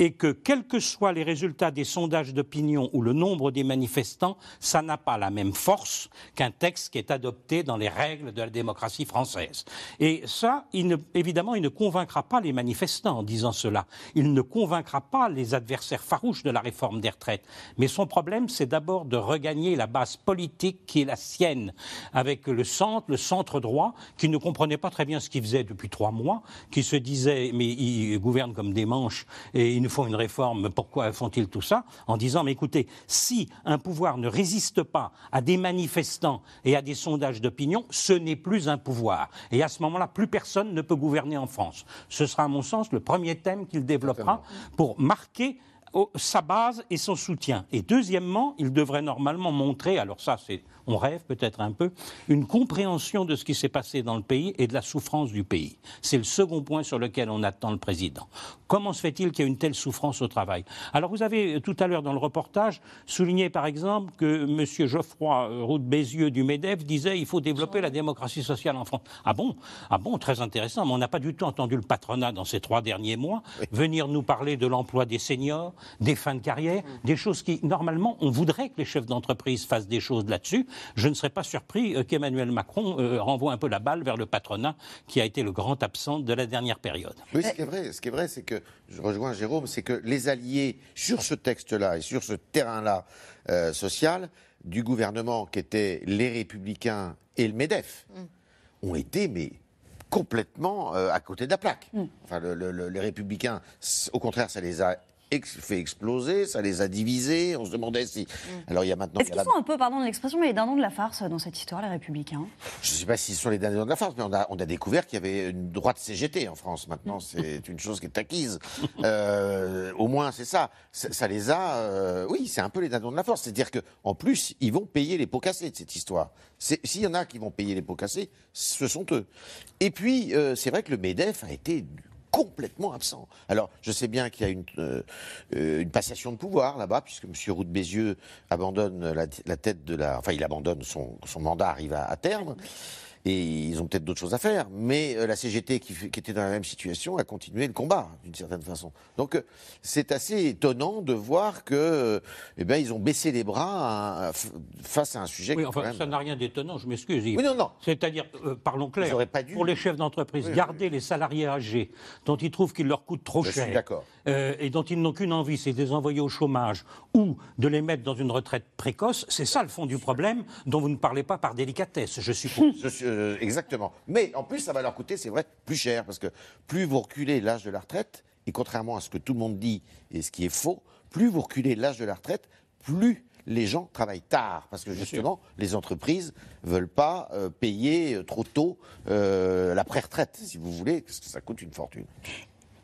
et que, quels que soient les résultats des sondages d'opinion ou le nombre des manifestants, ça n'a pas la même force qu'un texte qui est adopté dans les règles de la démocratie française. Et ça, évidemment, il ne convaincra pas les manifestants en disant cela. Il ne convaincra pas les adversaires farouches de la réforme des retraites. Mais son problème, c'est d'abord de regagner la base politique qui est la sienne, avec le centre, le centre droit, qui ne comprenait pas très bien ce qu'il faisait depuis trois mois, qui se disait, mais ils gouvernent comme des manches et ils nous font une réforme, pourquoi font-ils tout ça En disant, mais écoutez, si un pouvoir ne résiste pas à des manifestants et à des sondages d'opinion, ce n'est plus un pouvoir. Et à ce moment-là, plus personne ne peut gouverner en France. Ce sera, à mon sens, le premier thème qu'il développera pour marquer sa base et son soutien. Et deuxièmement, il devrait normalement montrer, alors ça c'est on rêve peut-être un peu, une compréhension de ce qui s'est passé dans le pays et de la souffrance du pays. C'est le second point sur lequel on attend le président. Comment se fait-il qu'il y ait une telle souffrance au travail? Alors vous avez euh, tout à l'heure dans le reportage souligné par exemple que M. Geoffroy euh, Roux Bézieux du MEDEF disait il faut développer la démocratie sociale en France. Ah bon? Ah bon, très intéressant, mais on n'a pas du tout entendu le patronat dans ces trois derniers mois venir nous parler de l'emploi des seniors, des fins de carrière, des choses qui, normalement, on voudrait que les chefs d'entreprise fassent des choses là-dessus je ne serais pas surpris euh, qu'Emmanuel Macron euh, renvoie un peu la balle vers le patronat, qui a été le grand absent de la dernière période. Oui, ce qui est vrai, ce qui est vrai, c'est que je rejoins Jérôme, c'est que les alliés sur ce texte-là et sur ce terrain-là euh, social du gouvernement, qui étaient les Républicains et le Medef, mm. ont été mais complètement à côté de la plaque. Mm. Enfin, les Républicains, au contraire, ça les a fait exploser, ça les a divisés. On se demandait si. Mm. Alors il y a maintenant. Est-ce qu'ils sont un peu, pardon de l'expression, mais les dindons de la farce dans cette histoire, les Républicains? Je ne sais pas s'ils sont les dindons de la farce, mais on a, on a découvert qu'il y avait une droite CGT en France. Maintenant, mm. c'est une chose qui est acquise. Euh, au moins, c'est ça. ça. les a. Euh, oui, c'est un peu les dindons de la farce. C'est-à-dire qu'en plus, ils vont payer les pots cassés de cette histoire. S'il y en a qui vont payer les pots cassés, ce sont eux. Et puis, euh, c'est vrai que le MEDEF a été complètement absent. Alors, je sais bien qu'il y a une, euh, euh, passation de pouvoir là-bas, puisque M. Roux de Bézieux abandonne la, tête de la. Enfin, il abandonne son, son mandat, arrive à terme et ils ont peut-être d'autres choses à faire. Mais euh, la CGT, qui, était dans la même situation, a continué le combat, d'une certaine façon. Donc euh, c'est assez étonnant de voir que, euh, eh ben, ils ont baissé les bras face à un sujet. Oui, enfin, ça n'a rien d'étonnant, je m'excuse. Oui, non, non. C'est-à-dire, parlons clair, pour les chefs d'entreprise, garder les salariés âgés dont ils trouvent qu'ils leur coûtent trop cher. d'accord. et dont ils n'ont qu'une envie, c'est de les envoyer au chômage ou de les mettre dans une retraite précoce, c'est ça le fond du problème dont vous ne parlez pas par délicatesse, je suppose. Je suis, euh, exactement. Mais en plus, ça va leur coûter, c'est vrai, plus cher, parce que plus vous reculez l'âge de la retraite, et contrairement à ce que tout le monde dit, et ce qui est faux, plus vous reculez l'âge de la retraite, plus les gens travaillent tard, parce que justement, les entreprises ne veulent pas euh, payer euh, trop tôt la pré-retraite, si vous voulez, parce que ça coûte une fortune.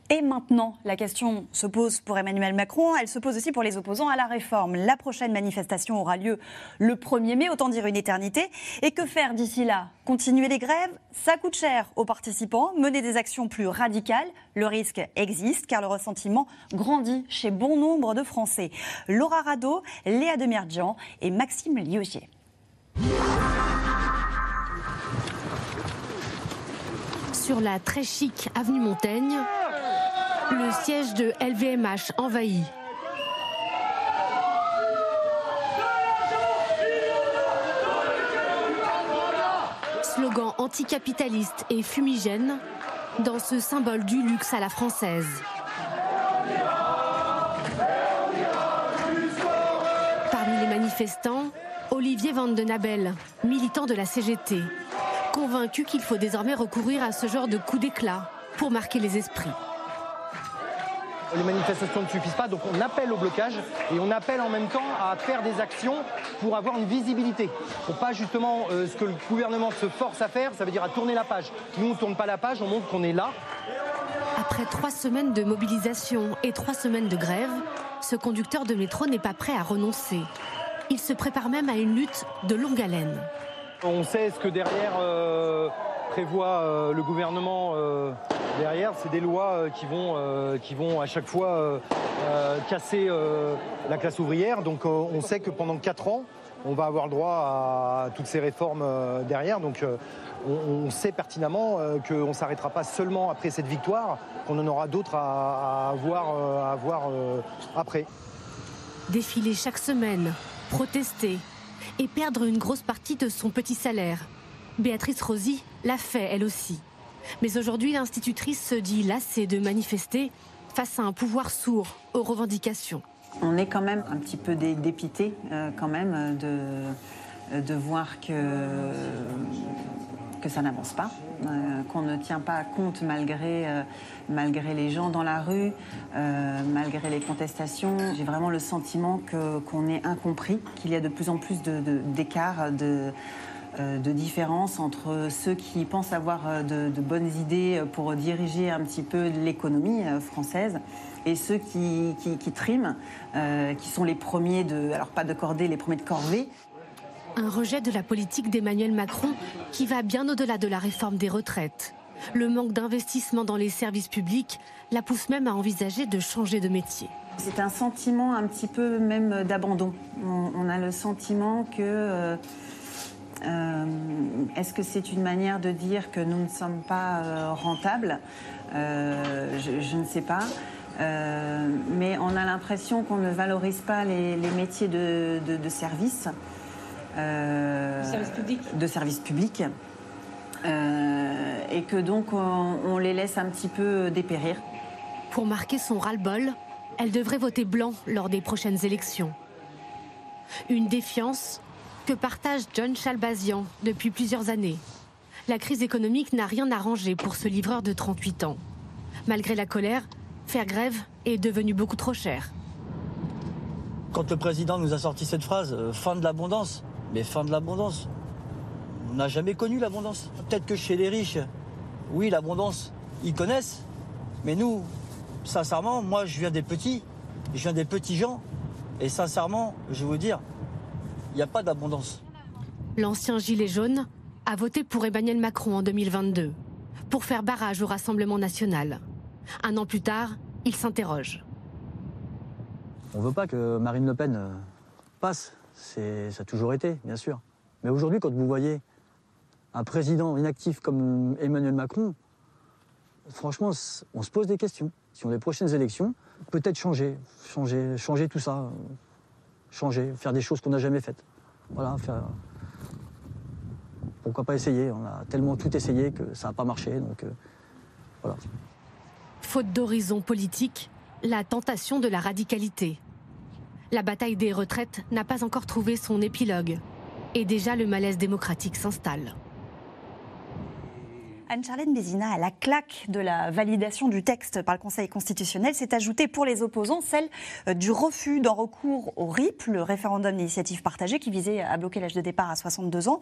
Et maintenant, la question se pose pour Emmanuel Macron, elle se pose aussi pour les opposants à la réforme. La prochaine manifestation aura lieu le 1er mai, autant dire une éternité. Et que faire d'ici là? Continuer les grèves? Ça coûte cher aux participants. Mener des actions plus radicales? Le risque existe car le ressentiment grandit chez bon nombre de Français. Laura Rado, Léa Demerdian et Maxime Liogier. Sur la très chic avenue Montaigne, le siège de LVMH envahi. Slogan anticapitaliste et fumigène dans ce symbole du luxe à la française. Parmi les manifestants, Olivier Van den Abel, militant de la CGT, convaincu qu'il faut désormais recourir à ce genre de coup d'éclat pour marquer les esprits les manifestations ne suffisent pas, donc on appelle au blocage et on appelle en même temps à faire des actions pour avoir une visibilité. Pour pas justement euh, ce que le gouvernement se force à faire, ça veut dire à tourner la page. Nous on ne tourne pas la page, on montre qu'on est là. Après trois semaines de mobilisation et trois semaines de grève, ce conducteur de métro n'est pas prêt à renoncer. Il se prépare même à une lutte de longue haleine. On sait ce que derrière euh, prévoit euh, le gouvernement euh, derrière. C'est des lois qui, vont, qui vont à chaque fois casser la classe ouvrière. Donc on sait que pendant quatre ans, on va avoir droit à toutes ces réformes derrière. Donc on, sait pertinemment qu'on ne s'arrêtera pas seulement après cette victoire, qu'on en aura d'autres à, avoir, à avoir après. Défiler chaque semaine, protester et perdre une grosse partie de son petit salaire. Béatrice Rosy l'a fait elle aussi. Mais aujourd'hui, l'institutrice se dit lassée de manifester face à un pouvoir sourd aux revendications. On est quand même un petit peu dépité euh, quand même de, de voir que que ça n'avance pas, euh, qu'on ne tient pas compte malgré, euh, malgré les gens dans la rue, euh, malgré les contestations. J'ai vraiment le sentiment qu'on est incompris, qu'il y a de plus en plus d'écarts, de, de, de différences entre ceux qui pensent avoir de, bonnes idées pour diriger un petit peu l'économie française et ceux qui, qui, qui triment, qui sont les premiers de, alors pas de cordée, les premiers de corvée. Un rejet de la politique d'Emmanuel Macron qui va bien au-delà de la réforme des retraites. Le manque d'investissement dans les services publics la pousse même à envisager de changer de métier. C'est un sentiment un petit peu même d'abandon. On, a le sentiment que... Euh, euh, est-ce que c'est une manière de dire que nous ne sommes pas euh, rentables? Je, ne sais pas. mais on a l'impression qu'on ne valorise pas les, métiers de, de, de service. Euh, de services publics. Euh, et que donc on, les laisse un petit peu dépérir. Pour marquer son ras-le-bol, elle devrait voter blanc lors des prochaines élections. Une défiance que partage John Chalbazian depuis plusieurs années. La crise économique n'a rien arrangé pour ce livreur de 38 ans. Malgré la colère, faire grève est devenu beaucoup trop cher. Quand le président nous a sorti cette phrase, euh, fin de l'abondance, mais fin de l'abondance. On n'a jamais connu l'abondance. Peut-être que chez les riches, oui, l'abondance, ils connaissent. Mais nous, sincèrement, moi, je viens des petits. Je viens des petits gens. Et sincèrement, je vais vous dire, n'y a pas d'abondance. L'ancien gilet jaune a voté pour Emmanuel Macron en 2022 pour faire barrage au Rassemblement national. Un an plus tard, il s'interroge. On ne veut pas que Marine Le Pen euh, passe ça a toujours été, bien sûr. Mais aujourd'hui, quand vous voyez un président inactif comme Emmanuel Macron, franchement, on se pose des questions. Sur les prochaines élections, peut-être changer, changer, changer tout ça, changer, faire des choses qu'on n'a jamais faites. Voilà, faire... Pourquoi pas essayer On a tellement tout essayé que ça n'a pas marché, donc euh, voilà. Faute d'horizon politique, la tentation de la radicalité la bataille des retraites n'a pas encore trouvé son épilogue. Et déjà le malaise démocratique s'installe. Anne-Charlène Bézina, à la claque de la validation du texte par le Conseil constitutionnel, s'est ajoutée pour les opposants celle euh, du refus d'un recours au RIP, le référendum d'initiative partagée qui visait à bloquer l'âge de départ à 62 ans.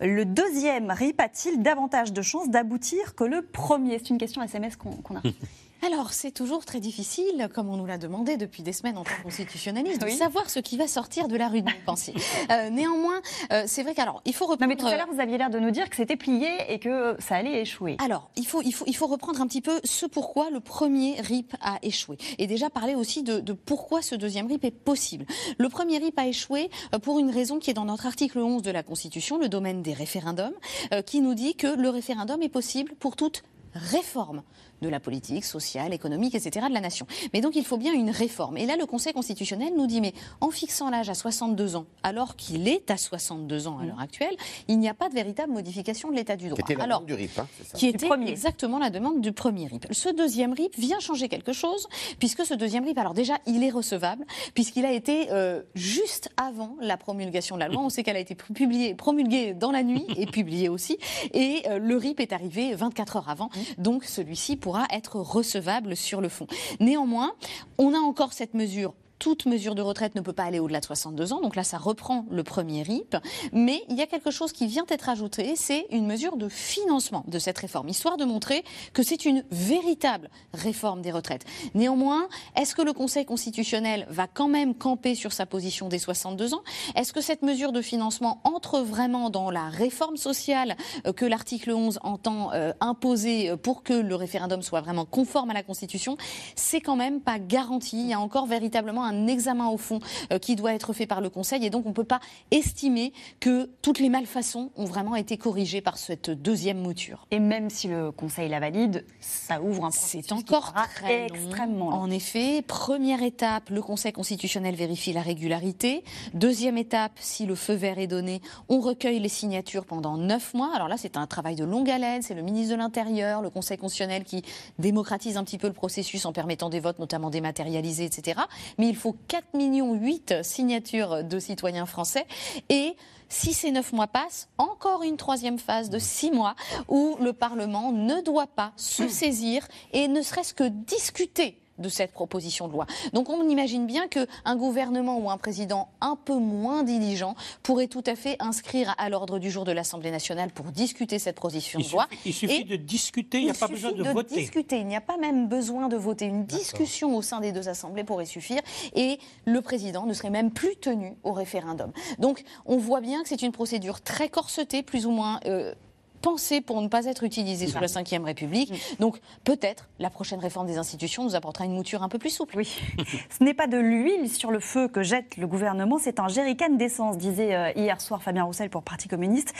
Le deuxième RIP a-t-il davantage de chances d'aboutir que le premier? C'est une question SMS qu'on a. Alors, c'est toujours très difficile, comme on nous l'a demandé depuis des semaines en tant que constitutionnaliste, de savoir ce qui va sortir de la rue de Montpensier. euh, néanmoins, euh, c'est vrai qu'alors, il faut reprendre... mais tout à l'heure, vous aviez l'air de nous dire que c'était plié et que ça allait échouer. Alors, il faut, il, faut, il faut reprendre un petit peu ce pourquoi le premier RIP a échoué. Et déjà parler aussi de, de pourquoi ce deuxième RIP est possible. Le premier RIP a échoué euh, pour une raison qui est dans notre article 11 de la Constitution, le domaine des référendums, euh, qui nous dit que le référendum est possible pour toute réforme de la politique sociale, économique, etc. de la nation. Mais donc il faut bien une réforme. Et là, le Conseil constitutionnel nous dit, mais en fixant l'âge à 62 ans, alors qu'il est à 62 ans à l'heure actuelle, il n'y a pas de véritable modification de l'état du droit. Qui était la demande du RIP, hein, ça Qui était exactement la demande du premier RIP. Ce deuxième RIP vient changer quelque chose, puisque ce deuxième RIP, alors déjà, il est recevable, puisqu'il a été euh, juste avant la promulgation de la loi. On sait qu'elle a été publiée, promulguée dans la nuit et publiée aussi. Et euh, le RIP est arrivé 24 heures avant. Donc celui-ci pourra être recevable sur le fond. Néanmoins, on a encore cette mesure toute mesure de retraite ne peut pas aller au-delà de 62 ans. Donc là, ça reprend le premier RIP. Mais il y a quelque chose qui vient d'être ajouté, c'est une mesure de financement de cette réforme, histoire de montrer que c'est une véritable réforme des retraites. Néanmoins, est-ce que le Conseil constitutionnel va quand même camper sur sa position des 62 ans? Est-ce que cette mesure de financement entre vraiment dans la réforme sociale euh, que l'article 11 entend euh, imposer euh, pour que le référendum soit vraiment conforme à la Constitution? C'est quand même pas garanti. Il y a encore véritablement un examen au fond qui doit être fait par le Conseil et donc on ne peut pas estimer que toutes les malfaçons ont vraiment été corrigées par cette deuxième mouture. Et même si le Conseil la valide, ça ouvre un C'est encore très extrêmement long. En effet, première étape, le Conseil constitutionnel vérifie la régularité. Deuxième étape, si le feu vert est donné, on recueille les signatures pendant neuf mois. Alors là, c'est un travail de longue haleine. C'est le ministre de l'Intérieur, le Conseil constitutionnel qui démocratise un petit peu le processus en permettant des votes, notamment dématérialisés, etc. Mais il faut 4 millions 8 signatures de citoyens français. Et si ces neuf mois passent, encore une troisième phase de six mois où le Parlement ne doit pas se saisir et ne serait-ce que discuter de cette proposition de loi. Donc on imagine bien qu'un gouvernement ou un président un peu moins diligent pourrait tout à fait inscrire à l'ordre du jour de l'Assemblée nationale pour discuter cette proposition de loi. il suffit de discuter, il n'y a pas besoin de, de voter. discuter, il n'y a pas même besoin de voter. Une discussion au sein des deux assemblées pourrait suffire et le président ne serait même plus tenu au référendum. Donc on voit bien que c'est une procédure très corsetée, plus ou moins euh, pensée pour ne pas être utilisée sous la Ve République. Donc peut-être la prochaine réforme des institutions nous apportera une mouture un peu plus souple. Oui. Ce n'est pas de l'huile sur le feu que jette le gouvernement, c'est un jerrycan d'essence, disait euh, hier soir Fabien Roussel pour Parti communiste.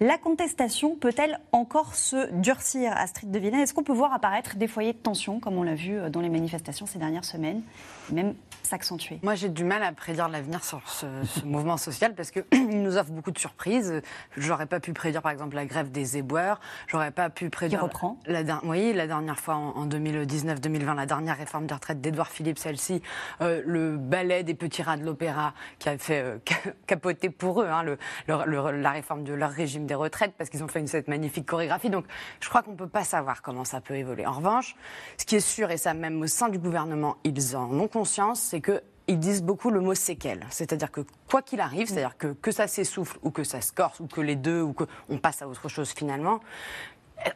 La contestation peut-elle encore se durcir, Astrid de Villain Est-ce qu'on peut voir apparaître des foyers de tension, comme on l'a vu euh, dans les manifestations ces dernières semaines, même s'accentuer Moi, j'ai du mal à prédire l'avenir sur ce, ce mouvement social parce qu'il nous offre beaucoup de surprises. J'aurais pas pu prédire, par exemple, la grève des éboueurs. J'aurais pas pu prédire. Qui reprend la, la, Oui, la dernière fois, en, en 2019-2020, la dernière réforme des retraites d'Edouard Philippe, celle-ci, euh, le ballet des petits rats de l'opéra qui a fait euh, capoter pour eux hein, le, le, le, la réforme de leur régime des retraites parce qu'ils ont fait une, cette magnifique chorégraphie. Donc, je crois qu'on peut pas savoir comment ça peut évoluer. En revanche, ce qui est sûr, et ça même au sein du gouvernement, ils en ont conscience, c'est que ils disent beaucoup le mot séquelle. C'est-à-dire que quoi qu'il arrive, c'est-à-dire que, que ça s'essouffle ou que ça se corse ou que les deux ou qu'on passe à autre chose finalement,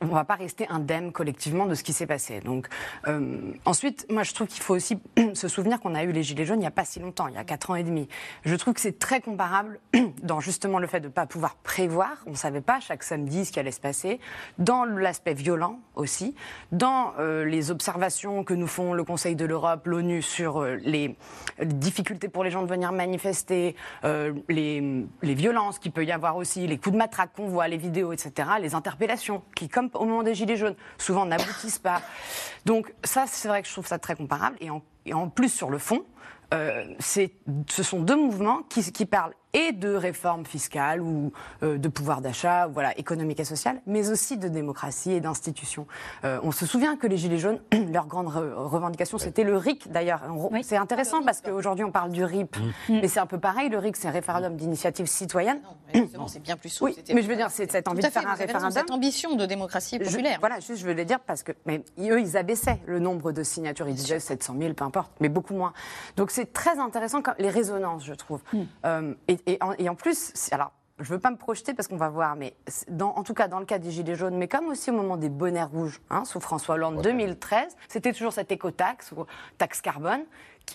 on ne va pas rester indemne collectivement de ce qui s'est passé. Donc, euh, ensuite, moi, je trouve qu'il faut aussi se souvenir qu'on a eu les Gilets jaunes il n'y a pas si longtemps, il y a 4 ans et demi. Je trouve que c'est très comparable dans justement le fait de ne pas pouvoir prévoir, on ne savait pas chaque samedi ce qui allait se passer, dans l'aspect violent aussi, dans euh, les observations que nous font le Conseil de l'Europe, l'ONU sur euh, les, difficultés pour les gens de venir manifester, les, les violences qu'il peut y avoir aussi, les coups de matraque qu'on voit, les vidéos, etc., les interpellations qui comme au moment des Gilets jaunes, souvent n'aboutissent pas. Donc ça, c'est vrai que je trouve ça très comparable. Et en, plus, sur le fond, euh, ce sont deux mouvements qui parlent et de réforme fiscale ou euh, de pouvoir d'achat, voilà, économique et social, mais aussi de démocratie et d'institutions. Euh, on se souvient que les Gilets jaunes, leur grande re revendication, c'était le RIC d'ailleurs. Oui. C'est intéressant parce qu'aujourd'hui on parle du RIP, mmh. mais c'est un peu pareil. Le RIC, c'est un référendum d'initiative citoyenne. Non, c'est bien plus souple. Oui, mais je veux dire, c'est cette envie de faire un référendum. Cette ambition de démocratie populaire. Je, voilà, juste je veux le dire parce que mais, eux, ils abaissaient le nombre de signatures. Ils disaient 700 000, peu importe, mais beaucoup moins. Donc c'est très intéressant, les résonances, je trouve. Mmh. Euh, et, et, en, et en plus, alors je ne veux pas me projeter parce qu'on va voir, mais dans, en tout cas dans le cas des Gilets jaunes, mais comme aussi au moment des bonnets rouges, hein, sous François Hollande ouais. 2013, c'était toujours cette écotaxe ou taxe carbone.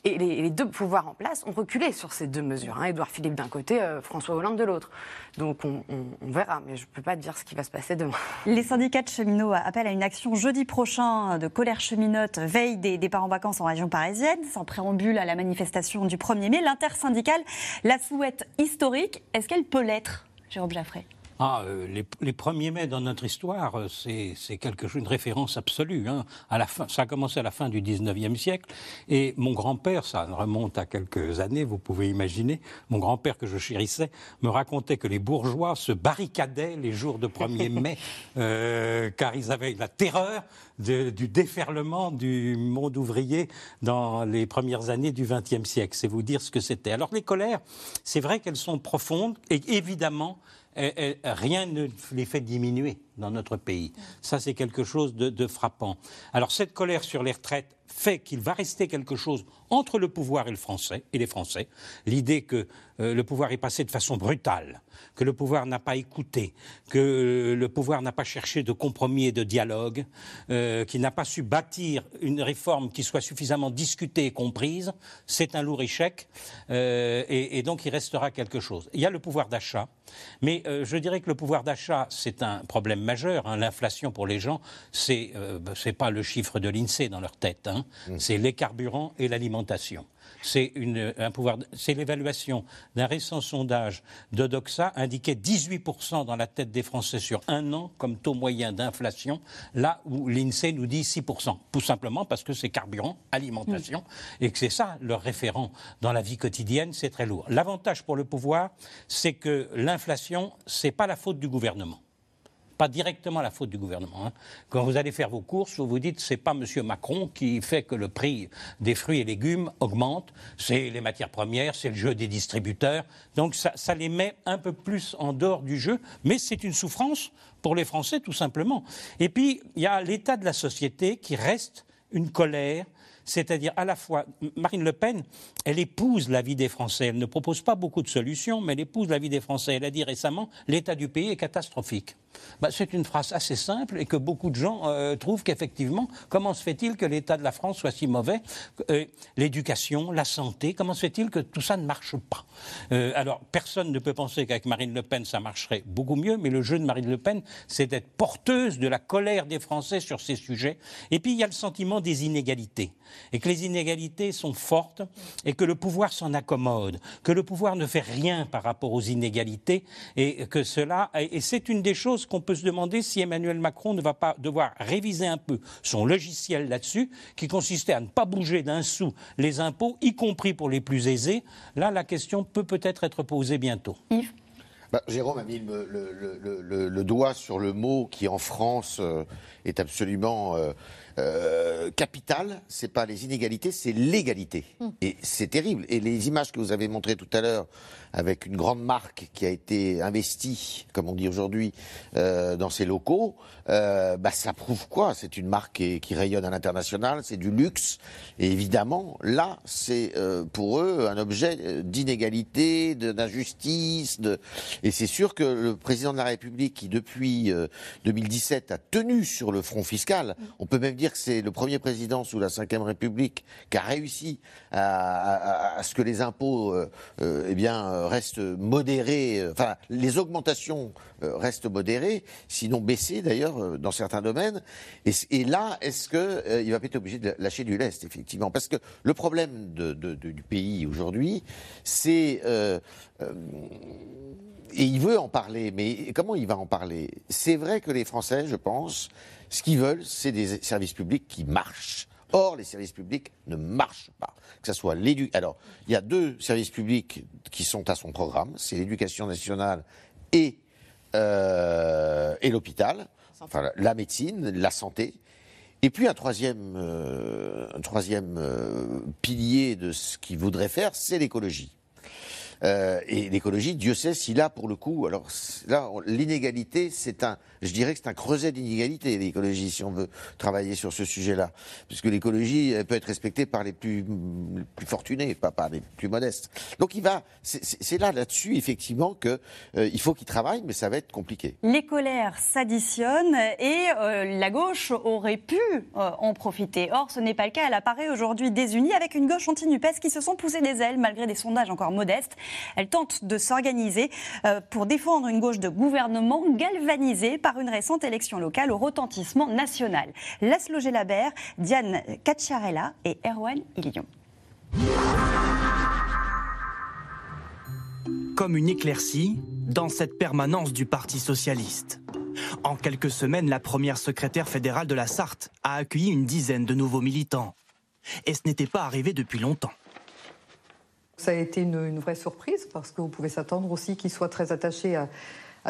Et les, deux pouvoirs en place ont reculé sur ces deux mesures. Hein. Édouard Philippe d'un côté, euh, François Hollande de l'autre. Donc on, on, on, verra, mais je ne peux pas dire ce qui va se passer demain. Les syndicats de cheminots appellent à une action jeudi prochain de colère cheminote, veille des départs en vacances en région parisienne, sans préambule à la manifestation du 1er mai. L'intersyndicale la souhaite historique. Est-ce qu'elle peut l'être, Jérôme Jaffray ah, euh, les, les, premiers mai dans notre histoire, euh, c'est quelque chose, une référence absolue. Hein. À la fin, ça a commencé à la fin du 19e siècle. Et mon grand-père, ça remonte à quelques années, vous pouvez imaginer, mon grand-père que je chérissais, me racontait que les bourgeois se barricadaient les jours de 1er mai, euh, car ils avaient la terreur de, du déferlement du monde ouvrier dans les premières années du XXe siècle. C'est vous dire ce que c'était. Alors les colères, c'est vrai qu'elles sont profondes et évidemment, rien ne les fait diminuer dans notre pays. Ça, c'est quelque chose de, frappant. Alors, cette colère sur les retraites fait qu'il va rester quelque chose entre le pouvoir et, le français, et les Français. L'idée que euh, le pouvoir est passé de façon brutale, que le pouvoir n'a pas écouté, que euh, le pouvoir n'a pas cherché de compromis et de dialogue, euh, qu'il n'a pas su bâtir une réforme qui soit suffisamment discutée et comprise, c'est un lourd échec. Et, et, donc il restera quelque chose. Il y a le pouvoir d'achat, mais je dirais que le pouvoir d'achat, c'est un problème majeur. Hein. L'inflation pour les gens, c'est n'est pas le chiffre de l'INSEE dans leur tête. Hein. Mmh. C'est les carburants et l'alimentation. C'est c'est l'évaluation d'un récent sondage de Doxa indiquait 18% dans la tête des Français sur un an comme taux moyen d'inflation, là où l'INSEE nous dit 6%. Tout simplement parce que c'est carburant, alimentation, mmh. et que c'est ça leur référent dans la vie quotidienne, c'est très lourd. L'avantage pour le pouvoir, c'est que l'inflation, c'est pas la faute du gouvernement pas directement la faute du gouvernement. Hein. Quand vous allez faire vos courses, vous vous dites c'est pas M. Macron qui fait que le prix des fruits et légumes augmente, c'est les matières premières, c'est le jeu des distributeurs. Donc ça, ça les met un peu plus en dehors du jeu, mais c'est une souffrance pour les Français tout simplement. Et puis il y a l'état de la société qui reste une colère c'est-à-dire à la fois, Marine Le Pen, elle épouse la vie des Français. Elle ne propose pas beaucoup de solutions, mais elle épouse la vie des Français. Elle a dit récemment l'état du pays est catastrophique. Bah, c'est une phrase assez simple et que beaucoup de gens euh, trouvent qu'effectivement, comment se fait-il que l'état de la France soit si mauvais? Euh, L'éducation, la santé, comment se fait-il que tout ça ne marche pas? Euh, Alors, personne ne peut penser qu'avec Marine Le Pen, ça marcherait beaucoup mieux, mais le jeu de Marine Le Pen, c'est d'être porteuse de la colère des Français sur ces sujets. Et puis, il y a le sentiment des inégalités et que les inégalités sont fortes et que le pouvoir s'en accommode, que le pouvoir ne fait rien par rapport aux inégalités et que cela et c'est une des choses qu'on peut se demander si Emmanuel Macron ne va pas devoir réviser un peu son logiciel là-dessus qui consistait à ne pas bouger d'un sou les impôts y compris pour les plus aisés. Là la question peut peut-être être posée bientôt. Yves bah, Jérôme a mis le, doigt sur le mot qui en France euh, est absolument euh, euh, capital, c'est pas les inégalités, c'est l'égalité. Hmm. Et c'est terrible. Et les images que vous avez montrées tout à l'heure, avec une grande marque qui a été investie, comme on dit aujourd'hui, euh, dans ses locaux, euh, bah, ça prouve quoi? C'est une marque qui, qui rayonne à l'international, c'est du luxe. Et évidemment, là, c'est euh, pour eux un objet euh, d'inégalité, d'injustice. De... Et c'est sûr que le président de la République, qui depuis 2017 a tenu sur le front fiscal, hmm. on peut même dire que c'est le premier président sous la Ve République qui a réussi à, ce que les impôts euh, euh, eh bien, restent modérés, euh, enfin les augmentations restent modérées, sinon baissées d'ailleurs dans certains domaines. Et, là, est-ce qu'il il va être obligé de lâcher du lest, effectivement? Parce que le problème du pays aujourd'hui, c'est... et il veut en parler, mais comment il va en parler? C'est vrai que les Français, je pense, ce qu'ils veulent, c'est des services publics qui marchent. Or, les services publics ne marchent pas. Que ce soit l'éducation. Alors, il y a deux services publics qui sont à son programme c'est l'éducation nationale et, euh, et l'hôpital, enfin, la médecine, la santé. Et puis un troisième, euh, un troisième euh, pilier de ce qu'il voudrait faire, c'est l'écologie. Euh, et l'écologie, Dieu sait si là, pour le coup, alors là, l'inégalité, c'est un, je dirais que c'est un creuset d'inégalité, l'écologie, si on veut travailler sur ce sujet-là. Puisque l'écologie peut être respectée par les plus, fortunés, pas par les plus modestes. Donc il va, c'est là, là-dessus, effectivement, qu'il euh, il faut qu'il travaille, mais ça va être compliqué. Les colères s'additionnent et euh, la gauche aurait pu en profiter. Or, ce n'est pas le cas. Elle apparaît aujourd'hui désunie avec une gauche anti-NUPES qui se sont poussées des ailes malgré des sondages encore modestes. Elle tente de s'organiser pour défendre une gauche de gouvernement galvanisée par une récente élection locale au retentissement national. Laszlo Gelabert, Diane Cacciarella et Erwan Ilion. Comme une éclaircie dans cette permanence du Parti socialiste. En quelques semaines, la première secrétaire fédérale de la Sarthe a accueilli une dizaine de nouveaux militants. Et ce n'était pas arrivé depuis longtemps. Ça a été une, vraie surprise parce vous pouvez s'attendre aussi qu'ils soient très attachés à,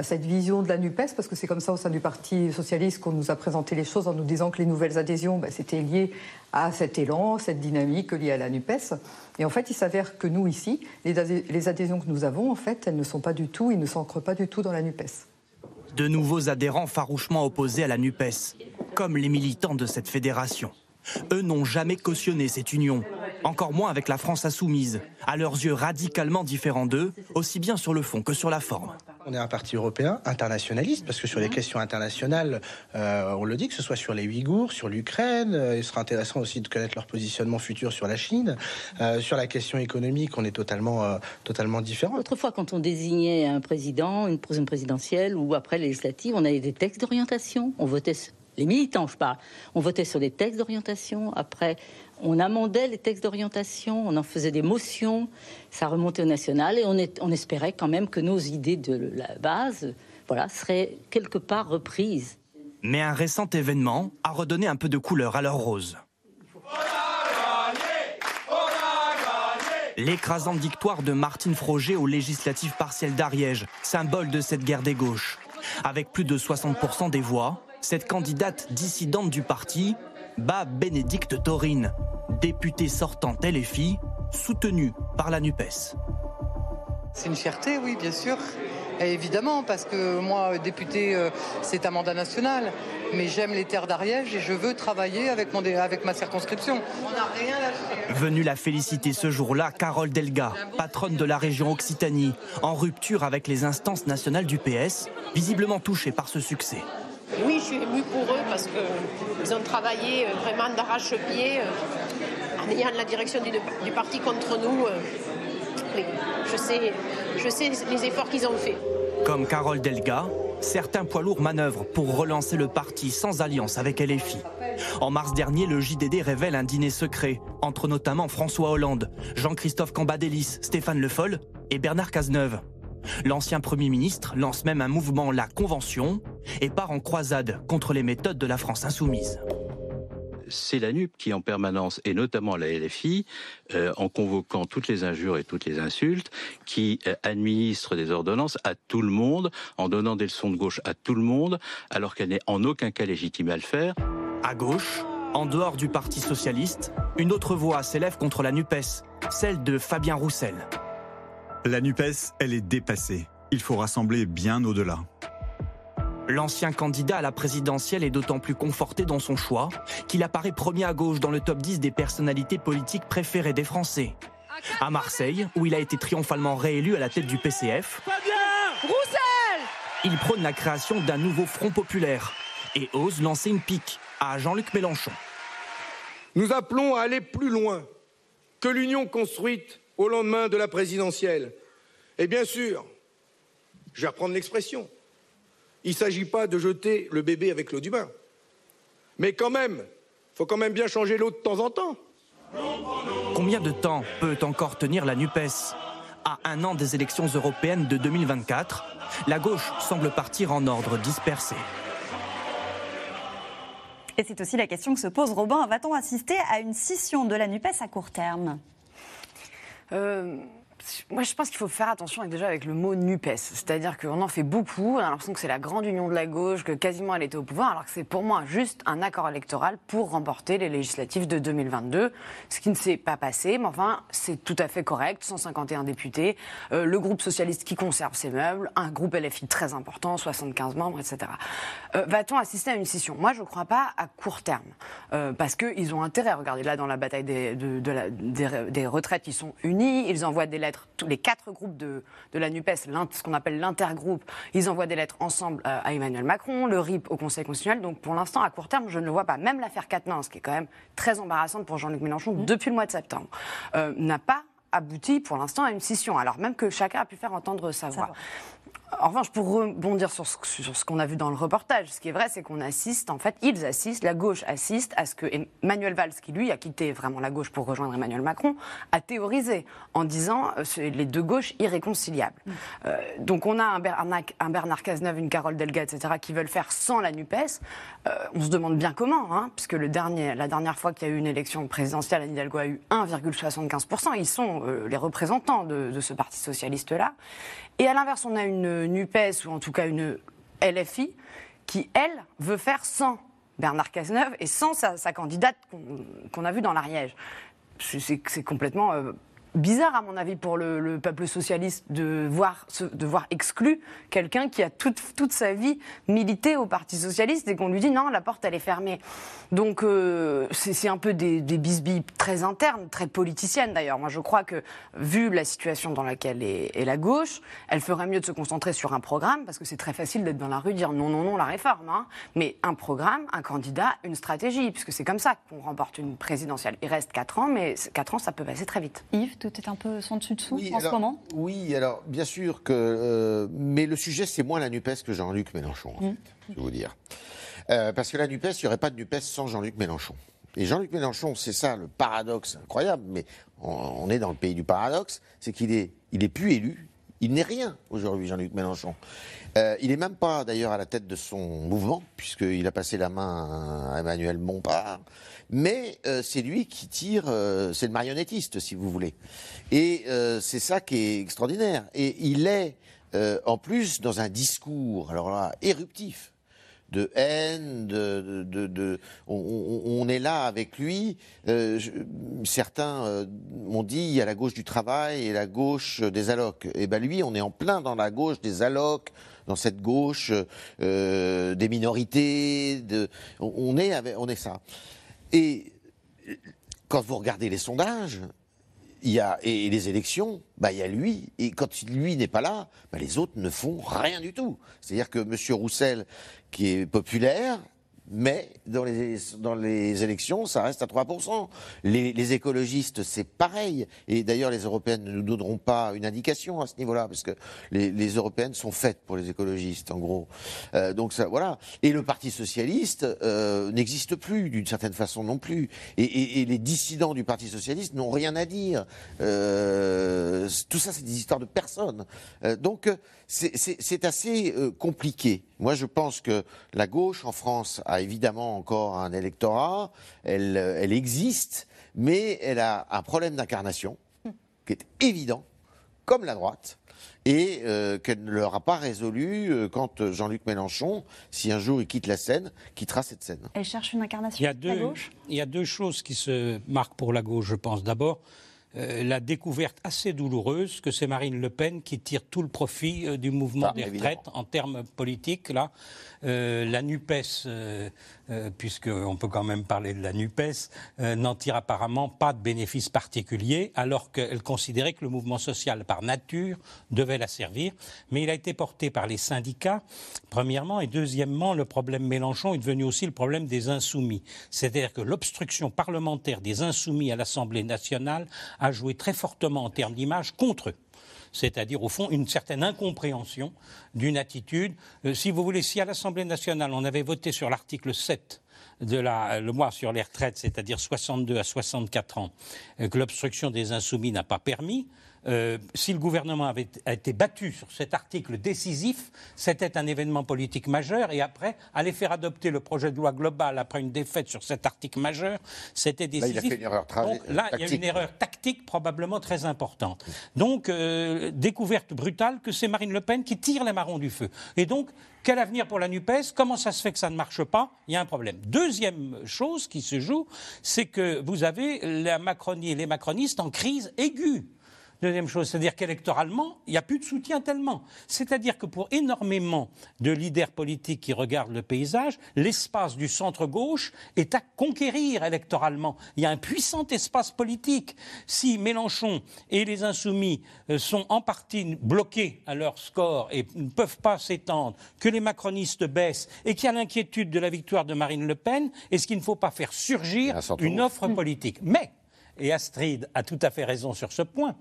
cette vision de la NUPES, parce que c'est comme ça au sein du Parti socialiste qu'on nous a présenté les choses en nous disant que les nouvelles adhésions, ben, c'était lié à cet élan, cette dynamique liée à la NUPES. Et en fait, il s'avère que nous, ici, les, adhésions que nous avons, en fait, elles ne sont pas du tout, ils ne s'ancrent pas du tout dans la NUPES. De nouveaux adhérents farouchement opposés à la NUPES, comme les militants de cette fédération. Eux n'ont jamais cautionné cette union, encore moins avec la France insoumise, à leurs yeux radicalement différents d'eux, aussi bien sur le fond que sur la forme. On est un parti européen internationaliste parce que sur les questions internationales, euh, on le dit, que ce soit sur les Ouïghours, sur l'Ukraine, euh, il sera intéressant aussi de connaître leur positionnement futur sur la Chine. Euh, sur la question économique, on est totalement, euh, totalement différent. Autrefois, quand on désignait un président, une une présidentielle ou après législative, on avait des textes d'orientation. On votait, sur- les militants, je parle, on votait sur des textes d'orientation. Après, on amendait les textes d'orientation, on en faisait des motions, ça remontait au national et on, espérait quand même que nos idées de la base, voilà, seraient quelque part reprises. Mais un récent événement a redonné un peu de couleur à leur rose. L'écrasante victoire de Martine Froger aux législatives partielles d'Ariège, symbole de cette guerre des gauches. Avec plus de 60% des voix, cette candidate dissidente du parti bat Bénédicte Taurine, députée sortante LFI, soutenue par la NUPES. C'est une fierté, oui, bien sûr. Et évidemment, parce que moi, député, euh, c'est un mandat national. Mais j'aime les terres d'Ariège et je veux travailler avec, mon, dé- avec ma circonscription. On n'a rien à Venue la féliciter ce jour-là, Carole Delga, patronne de la région Occitanie, en rupture avec les instances nationales du PS, visiblement touchée par ce succès. Oui, je suis émue pour eux parce qu'ils ont travaillé euh, vraiment d'arrache-pied euh, en ayant la direction du, parti contre nous. euh. Je sais, je sais les efforts qu'ils ont faits. Comme Carole Delga, certains poids lourds manœuvrent pour relancer le parti sans alliance avec LFI. En mars dernier, le JDD révèle un dîner secret entre notamment François Hollande, Jean-Christophe Cambadélis, Stéphane Le Foll et Bernard Cazeneuve. L'ancien Premier ministre lance même un mouvement La Convention et part en croisade contre les méthodes de la France insoumise. c'est la NUP qui, en permanence, et notamment la LFI, euh, en convoquant toutes les injures et toutes les insultes, qui euh, administre des ordonnances à tout le monde, en donnant des leçons de gauche à tout le monde, alors qu'elle n'est en aucun cas légitimée à le faire. À gauche, en dehors du Parti socialiste, une autre voix s'élève contre la NUPES, celle de Fabien Roussel. La NUPES, elle est dépassée. Il faut rassembler bien au-delà. L'ancien candidat à la présidentielle est d'autant plus conforté dans son choix qu'il apparaît premier à gauche dans le top 10 des personnalités politiques préférées des Français. À Marseille, où il a été triomphalement réélu à la tête du PCF, Roussel il prône la création d'un nouveau front populaire et ose lancer une pique à Jean-Luc Mélenchon. Nous appelons à aller plus loin que l'union construite au lendemain de la présidentielle. Et bien sûr, je vais reprendre l'expression, il ne s'agit pas de jeter le bébé avec l'eau du bain. Mais quand même, il faut quand même bien changer l'eau de temps en temps. Combien de temps peut encore tenir la NUPES? À un an des élections européennes de 2024, la gauche semble partir en ordre dispersé. Et c'est aussi la question que se pose Robin. Va-t-on assister à une scission de la NUPES à court terme? Euh, moi, je pense qu'il faut faire attention déjà avec le mot NUPES. C'est-à-dire qu'on en fait beaucoup, on a l'impression que c'est la grande union de la gauche, que quasiment elle était au pouvoir, alors que c'est pour moi juste un accord électoral pour remporter les législatives de 2022. Ce qui ne s'est pas passé, mais enfin, c'est tout à fait correct. 151 députés, euh, le groupe socialiste qui conserve ses meubles, un groupe LFI très important, 75 membres, etc. Euh, Va-t-on assister à une scission? Moi, je ne crois pas à court terme. Euh, parce qu'ils ont intérêt. Regardez, là, dans la bataille des, des, des retraites, ils sont unis. Ils envoient des lettres, tous les quatre groupes de, de la NUPES, ce qu'on appelle l'intergroupe, ils envoient des lettres ensemble euh, à Emmanuel Macron, le RIP au Conseil constitutionnel. Donc, pour l'instant, à court terme, je ne le vois pas. Même l'affaire Quatennens, qui est quand même très embarrassante pour Jean-Luc Mélenchon depuis le mois de septembre, euh, n'a pas abouti pour l'instant à une scission, alors même que chacun a pu faire entendre sa voix. En revanche, pour rebondir sur ce, sur ce qu'on a vu dans le reportage, ce qui est vrai, c'est qu'on assiste, en fait, ils assistent, la gauche assiste à ce que Emmanuel Valls, qui lui a quitté vraiment la gauche pour rejoindre Emmanuel Macron, a théorisé en disant euh, c'est les deux gauches irréconciliables. Euh, donc on a un Bernard, un Bernard Cazeneuve, une Carole Delga, etc., qui veulent faire sans la NUPES. Euh, on se demande bien comment, hein, puisque le dernier, la dernière fois qu'il y a eu une élection présidentielle, Anne Hidalgo a eu 1,75%. Ils sont euh, les représentants de, de ce parti socialiste-là. Et à l'inverse, on a une NUPES, ou en tout cas une LFI, qui, elle, veut faire sans Bernard Cazeneuve et sans sa, candidate qu'on a vue dans l'Ariège. C'est c'est complètement euh, bizarre, à mon avis, pour le, le peuple socialiste de voir, exclu quelqu'un qui a toute, sa vie milité au Parti socialiste et qu'on lui dit non, la porte, elle est fermée. Donc, euh, c'est un peu des, des bisbilles très internes, très politiciennes d'ailleurs. Moi, je crois que, vu la situation dans laquelle est, est la gauche, elle ferait mieux de se concentrer sur un programme, parce que c'est très facile d'être dans la rue, dire non, non, non, la réforme. hein. Mais un programme, un candidat, une stratégie, puisque c'est comme ça qu'on remporte une présidentielle. Il reste 4 ans, mais 4 ans, ça peut passer très vite. Yves, tout est un peu sans dessus dessous en ce alors- moment Oui, alors bien sûr que. euh, mais le sujet, c'est moins la NUPES que Jean-Luc Mélenchon, en Mm. fait, je vais vous dire. Euh, parce que la NUPES, il n'y aurait pas de NUPES sans Jean-Luc Mélenchon. Et Jean-Luc Mélenchon, c'est ça le paradoxe incroyable, mais on, on est dans le pays du paradoxe, c'est qu'il est, il est plus élu, il n'est rien aujourd'hui, Jean-Luc Mélenchon. Euh, il n'est même pas d'ailleurs à la tête de son mouvement, puisqu'il a passé la main à Emmanuel Bompard. Mais euh, c'est lui qui tire, euh, c'est le marionnettiste, si vous voulez. Et euh, c'est ça qui est extraordinaire. Et il est, euh, en plus, dans un discours, alors là, éruptif de haine, de, de, de- on, on- est là avec lui. Euh, certains euh, m'ont dit il y a la gauche du travail et la gauche des allocs. Et ben lui, on est en plein dans la gauche des allocs, dans cette gauche euh, des minorités. De, on est avec, on est ça. Et quand vous regardez les sondages, il y a, et les élections, bah, il y a lui. Et quand lui n'est pas là, bah, les autres ne font rien du tout. C'est-à-dire que M. Roussel, qui est populaire, mais dans les, dans les élections, ça reste à 3%. Les, écologistes, c'est pareil. Et d'ailleurs, les européennes ne nous donneront pas une indication à ce niveau-là, parce que les, européennes sont faites pour les écologistes, en gros. Euh, donc ça, voilà. Et le Parti socialiste euh, n'existe plus, d'une certaine façon non plus. Et, et- les dissidents du Parti socialiste n'ont rien à dire. Euh, tout ça, c'est des histoires de personnes. Euh, donc, euh, c'est- assez compliqué. Moi, je pense que la gauche en France a évidemment encore un électorat. Elle, euh, elle existe, mais elle a un problème d'incarnation qui est évident, comme la droite, et euh, qu'elle ne leur a pas résolu euh, quand Jean-Luc Mélenchon, si un jour il quitte la scène, quittera cette scène. Elle cherche une incarnation Il y, a à deux, gauche? il y a deux choses qui se marquent pour la gauche, je pense. D'abord, euh, la découverte assez douloureuse que c'est Marine Le Pen qui tire tout le profit euh, du mouvement Ah, des évidemment. retraites en termes politiques. Là, Euh, la NUPES, euh, puisqu'on peut quand même parler de la NUPES, euh, n'en tire apparemment pas de bénéfices particuliers, alors qu'elle considérait que le mouvement social, par nature, devait la servir. Mais il a été porté par les syndicats, premièrement, et deuxièmement, le problème Mélenchon est devenu aussi le problème des insoumis. C'est-à-dire que l'obstruction parlementaire des insoumis à l'Assemblée nationale a joué très fortement en termes d'image contre eux c'est-à-dire au fond une certaine incompréhension d'une attitude. Euh, si vous voulez, si à l'Assemblée nationale on avait voté sur l'article 7 de la le mois sur les retraites, c'est-à-dire 62 à 64 ans, euh, que l'obstruction des insoumis n'a pas permis. Euh, si le gouvernement avait été battu sur cet article décisif, c'était un événement politique majeur. Et après, aller faire adopter le projet de loi global après une défaite sur cet article majeur, c'était Là, il décisif. a fait une erreur tra- Donc là, il y a tactique. une erreur tactique probablement très importante. Donc, euh, découverte brutale que c'est Marine Le Pen qui tire les marrons du feu. Et donc, quel avenir pour la NUPES? Comment ça se fait que ça ne marche pas? Il y a un problème. Deuxième chose qui se joue, c'est que vous avez la Macronie et les macronistes en crise aiguë. Deuxième chose, c'est-à-dire qu'électoralement, il n'y a plus de soutien tellement. C'est-à-dire que pour énormément de leaders politiques qui regardent le paysage, l'espace du centre-gauche est à conquérir électoralement. Il y a un puissant espace politique. Si Mélenchon et les Insoumis euh, sont en partie bloqués à leur score et ne peuvent pas s'étendre, que les macronistes baissent et qu'il y a l'inquiétude de la victoire de Marine Le Pen, est-ce qu'il ne faut pas faire surgir une offre politique? Mais et Astrid a tout à fait raison sur ce point.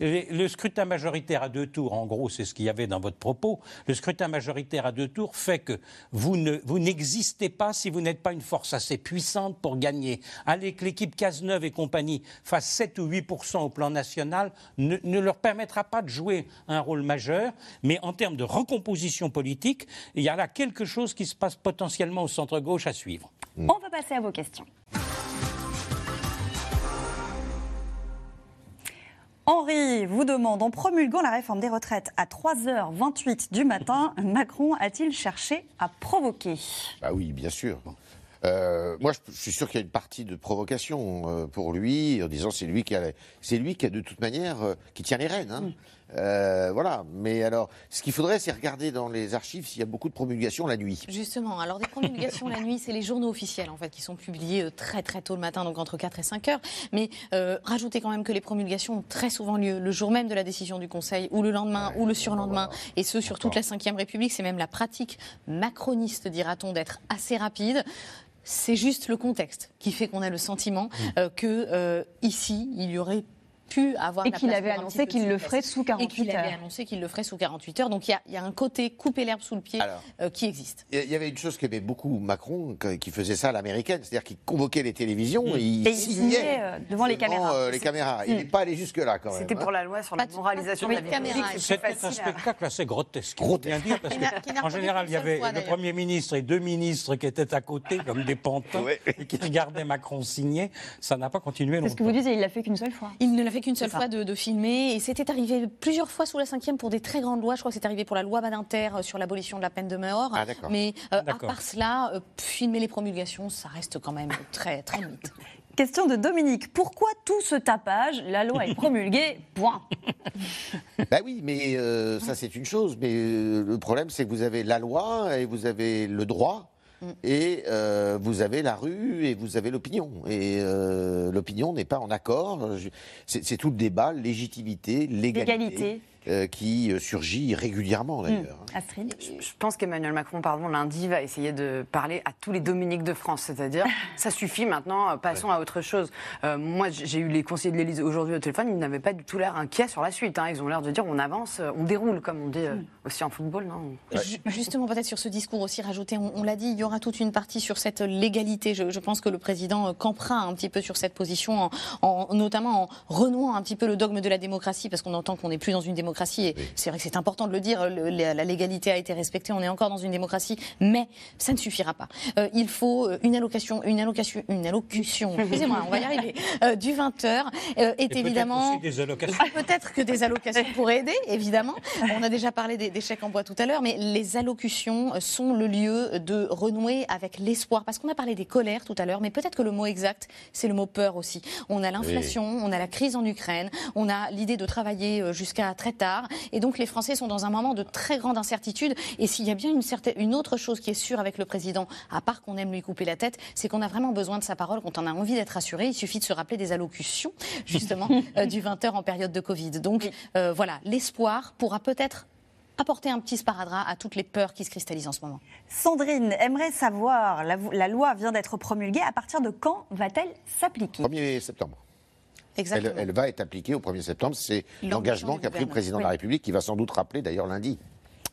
Le, scrutin majoritaire à deux tours, en gros, c'est ce qu'il y avait dans votre propos. Le scrutin majoritaire à deux tours fait que vous n'existez pas si vous n'êtes pas une force assez puissante pour gagner. Allez, que l'équipe Cazeneuve et compagnie fasse 7 ou 8 au plan national ne, ne leur permettra pas de jouer un rôle majeur. Mais en termes de recomposition politique, il y a là quelque chose qui se passe potentiellement au centre-gauche à suivre. On va passer à vos questions. Henri vous demande, en promulguant la réforme des retraites à 3h28 du matin, Macron a-t-il cherché à provoquer? Bah oui, bien sûr. Euh, moi, je, je suis sûr qu'il y a une partie de provocation euh, pour lui, en disant c'est lui qui a, c'est lui qui a de toute manière euh, qui tient les rênes. Hein. Euh, voilà. Mais alors, ce qu'il faudrait, c'est regarder dans les archives s'il y a beaucoup de promulgations la nuit. Justement, alors des promulgations la nuit, c'est les journaux officiels en fait qui sont publiés euh, très très tôt le matin, donc entre 4 et 5 heures. Mais euh, rajoutez quand même que les promulgations ont très souvent lieu le jour même de la décision du Conseil, ou le lendemain, ou le surlendemain, et ce sur toute la Ve République. C'est même la pratique macroniste, dira-t-on, d'être assez rapide. C'est juste le contexte qui fait qu'on a le sentiment euh, que euh, ici, il y aurait pu avoir Et qu'il avait annoncé qu'il le ferait sous 48 Et qu'il avait heures. annoncé qu'il le ferait sous 48 heures. Donc il y a, il y a un côté couper l'herbe sous le pied Alors. euh, qui existe. Il y avait une chose qu'aimait beaucoup Macron, qui faisait ça à l'américaine, c'est-à-dire qu'il convoquait les télévisions et il Et il signait signait, euh, devant les caméras. euh, les caméras. Il n'est pas allé jusque-là quand même. C'était hein. pour la loi sur la moralisation de la c'est C'était un à- spectacle assez grotesque. Bien dire, parce reconnu général, il y avait le. Premier ministre et deux ministres qui étaient à côté, comme des pantins, et qui regardaient Macron signer. Ça n'a pas continué C'est ce que vous longtemps. disiez, il l'a fait qu'une seule fois. Il ne l'a fait qu'une seule fois de, de filmer et c'était arrivé plusieurs fois sous la cinquième pour des très grandes lois. Je crois que c'est arrivé pour la loi Badinter euh, sur l'abolition de la peine de mort. Ah. Mais euh, à part cela, euh, filmer les promulgations, ça reste quand même très très limite. Question de Dominique. Pourquoi tout ce tapage La loi est promulguée, point. Bah oui, mais euh, ça c'est une chose. Mais euh, le problème, c'est que vous avez la loi et vous avez le droit. Mm. Et euh, vous avez la rue et vous avez l'opinion. Et euh, l'opinion n'est pas en accord. C'est tout le débat, légitimité, légalité, L'égalité. Euh, qui euh, surgit régulièrement d'ailleurs. Astrid Je pense qu'Emmanuel Macron, pardon, lundi, va essayer de parler à tous les Dominiques de France. C'est-à-dire, ça suffit maintenant, euh, passons à autre chose. Euh, moi, j'ai eu les conseillers de l'Élysée aujourd'hui au téléphone, ils n'avaient pas du tout l'air inquiets sur la suite. hein. Ils ont l'air de dire on avance, on déroule, comme on dit euh, aussi en football, non Ju- Justement, peut-être sur ce discours aussi rajouté, on, on l'a dit, il y aura toute une partie sur cette légalité. Je, je pense que le président campera un petit peu sur cette position, en, en- notamment en renouant un petit peu le dogme de la démocratie, parce qu'on entend qu'on n'est plus dans une démocratie, et c'est vrai que c'est important de le dire, le- la, la légalité a été respectée, on est encore dans une démocratie, mais ça ne suffira pas. Euh, il faut euh, une allocation, une allocation, une allocution, excusez-moi, on va y arriver, euh, du 20 heures, euh, est Et évidemment... allocations. Peut-être que des allocations pourraient aider, évidemment. On a déjà parlé des, des chèques en bois tout à l'heure, mais les allocutions sont le lieu de renouer avec l'espoir. Parce qu'on a parlé des colères tout à l'heure, mais peut-être que le mot exact, c'est le mot peur aussi. On a l'inflation, on a la crise en Ukraine, on a l'idée de travailler jusqu'à très tard. Et donc les Français sont dans un moment de très grande incertitude. Et s'il y a bien une, certaine, une autre chose qui est sûre avec le président, à part qu'on aime lui couper la tête, c'est qu'on a vraiment besoin de sa parole quand on a envie d'être rassuré. Il suffit de se rappeler des allocutions, justement, euh, du 20h en période de Covid. Donc euh, voilà, l'espoir pourra peut-être apporter un petit sparadrap à toutes les peurs qui se cristallisent en ce moment. Sandrine aimerait savoir, la, la loi vient d'être promulguée, à partir de quand va-t-elle s'appliquer? 1er septembre. Elle, elle va être appliquée au 1er septembre. C'est l'engagement qu'a pris le président de la. République, qui va sans doute rappeler d'ailleurs lundi.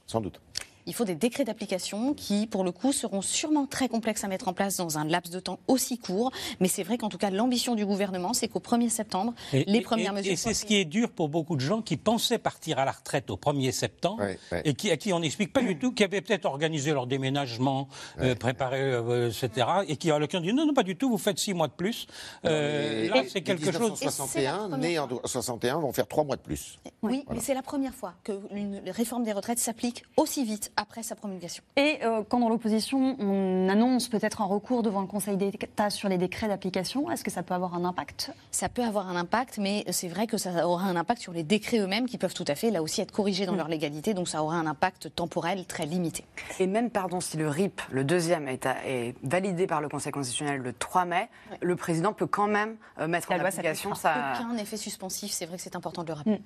Sans doute. Il faut des décrets d'application qui, pour le coup, seront sûrement très complexes à mettre en place dans un laps de temps aussi court. Mais c'est vrai qu'en tout cas, l'ambition du gouvernement, c'est qu'au 1er septembre, Et- les premières et- mesures Et c'est ce qui est dur pour beaucoup de gens qui pensaient partir à la retraite au 1er septembre et qui, à qui on n'explique pas du tout, qui avaient peut-être organisé leur déménagement, euh, préparé, euh, etc. Et qui, à l'occasion, dit non, non, pas du tout, vous faites six mois de plus. Euh, là, c'est les quelque chose. 1961, nés en 61, vont faire trois mois de plus. Oui, mais c'est la première fois que une réforme des retraites s'applique aussi vite après sa promulgation. Et euh, quand dans l'opposition, on annonce peut-être un recours devant le Conseil d'État sur les décrets d'application, est-ce que ça peut avoir un impact? Ça peut avoir un impact, mais c'est vrai que ça aura un impact sur les décrets eux-mêmes qui peuvent tout à fait, là aussi, être corrigés dans Mm. leur légalité. Donc ça aura un impact temporel très limité. Et même, pardon, si le RIP, le deuxième, est, à- est validé par le Conseil constitutionnel le 3 mai, le président peut quand même euh, mettre en application sa... Aucun effet suspensif, c'est vrai que c'est important de le rappeler.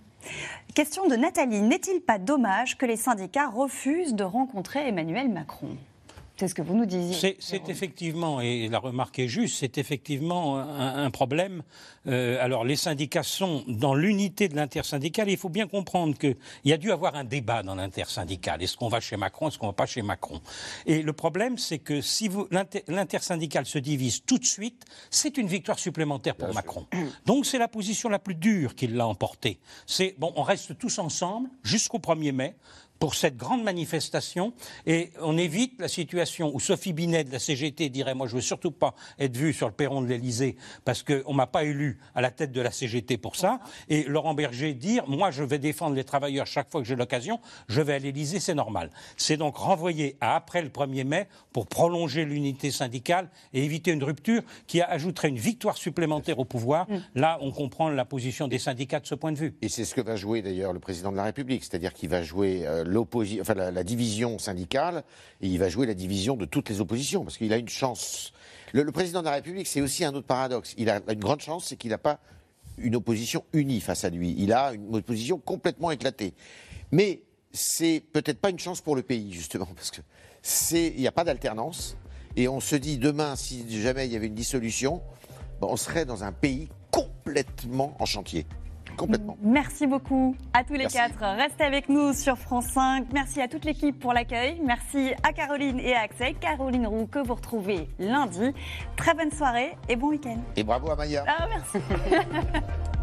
Question de Nathalie. N'est-il pas dommage que les syndicats refusent de rencontrer Emmanuel Macron C'est ce que vous nous disiez. C'est- effectivement, et la remarque est juste, c'est effectivement un, un problème. Euh, alors, les syndicats sont dans l'unité de l'intersyndicale. Il faut bien comprendre qu'il y a dû avoir un débat dans l'intersyndicale. Est-ce qu'on va chez Macron, est-ce qu'on va pas chez Macron? Et le problème, c'est que si l'intersyndicale se divise tout de suite, c'est une victoire supplémentaire pour Macron. Donc, c'est la position la plus dure qui l'a emporté. C'est, bon, on reste tous ensemble jusqu'au 1er mai pour cette grande manifestation et on évite la situation où Sophie Binet de la CGT dirait moi je veux surtout pas être vue sur le perron de l'Elysée parce qu'on m'a pas élu à la tête de la CGT pour ça et Laurent Berger dire moi je vais défendre les travailleurs chaque fois que j'ai l'occasion, je vais à l'Elysée, c'est normal. C'est donc renvoyé à après le 1er mai pour prolonger l'unité syndicale et éviter une rupture qui ajouterait une victoire supplémentaire au pouvoir. Mm. Là, on comprend la position des syndicats de ce point de vue. Et c'est ce que va jouer d'ailleurs le président de la République, c'est-à-dire qu'il va jouer euh, la, division syndicale et il va jouer la division de toutes les oppositions, parce qu'il a une chance. Le, président de la République, c'est aussi un autre paradoxe. Il a une grande chance, c'est qu'il n'a pas une opposition unie face à lui. Il a une opposition complètement éclatée. Mais c'est peut-être pas une chance pour le pays, justement, parce que c'est, il n'y a pas d'alternance. Et on se dit demain, si jamais il y avait une dissolution, on serait dans un pays complètement en chantier. Complètement. Merci beaucoup à tous les Merci. quatre. Restez avec nous sur France 5. Merci à toute l'équipe pour l'accueil. Merci à Caroline et à Axel. Caroline Roux que vous retrouvez lundi. Très bonne soirée et bon week-end. Et bravo à Maya. Ah, merci.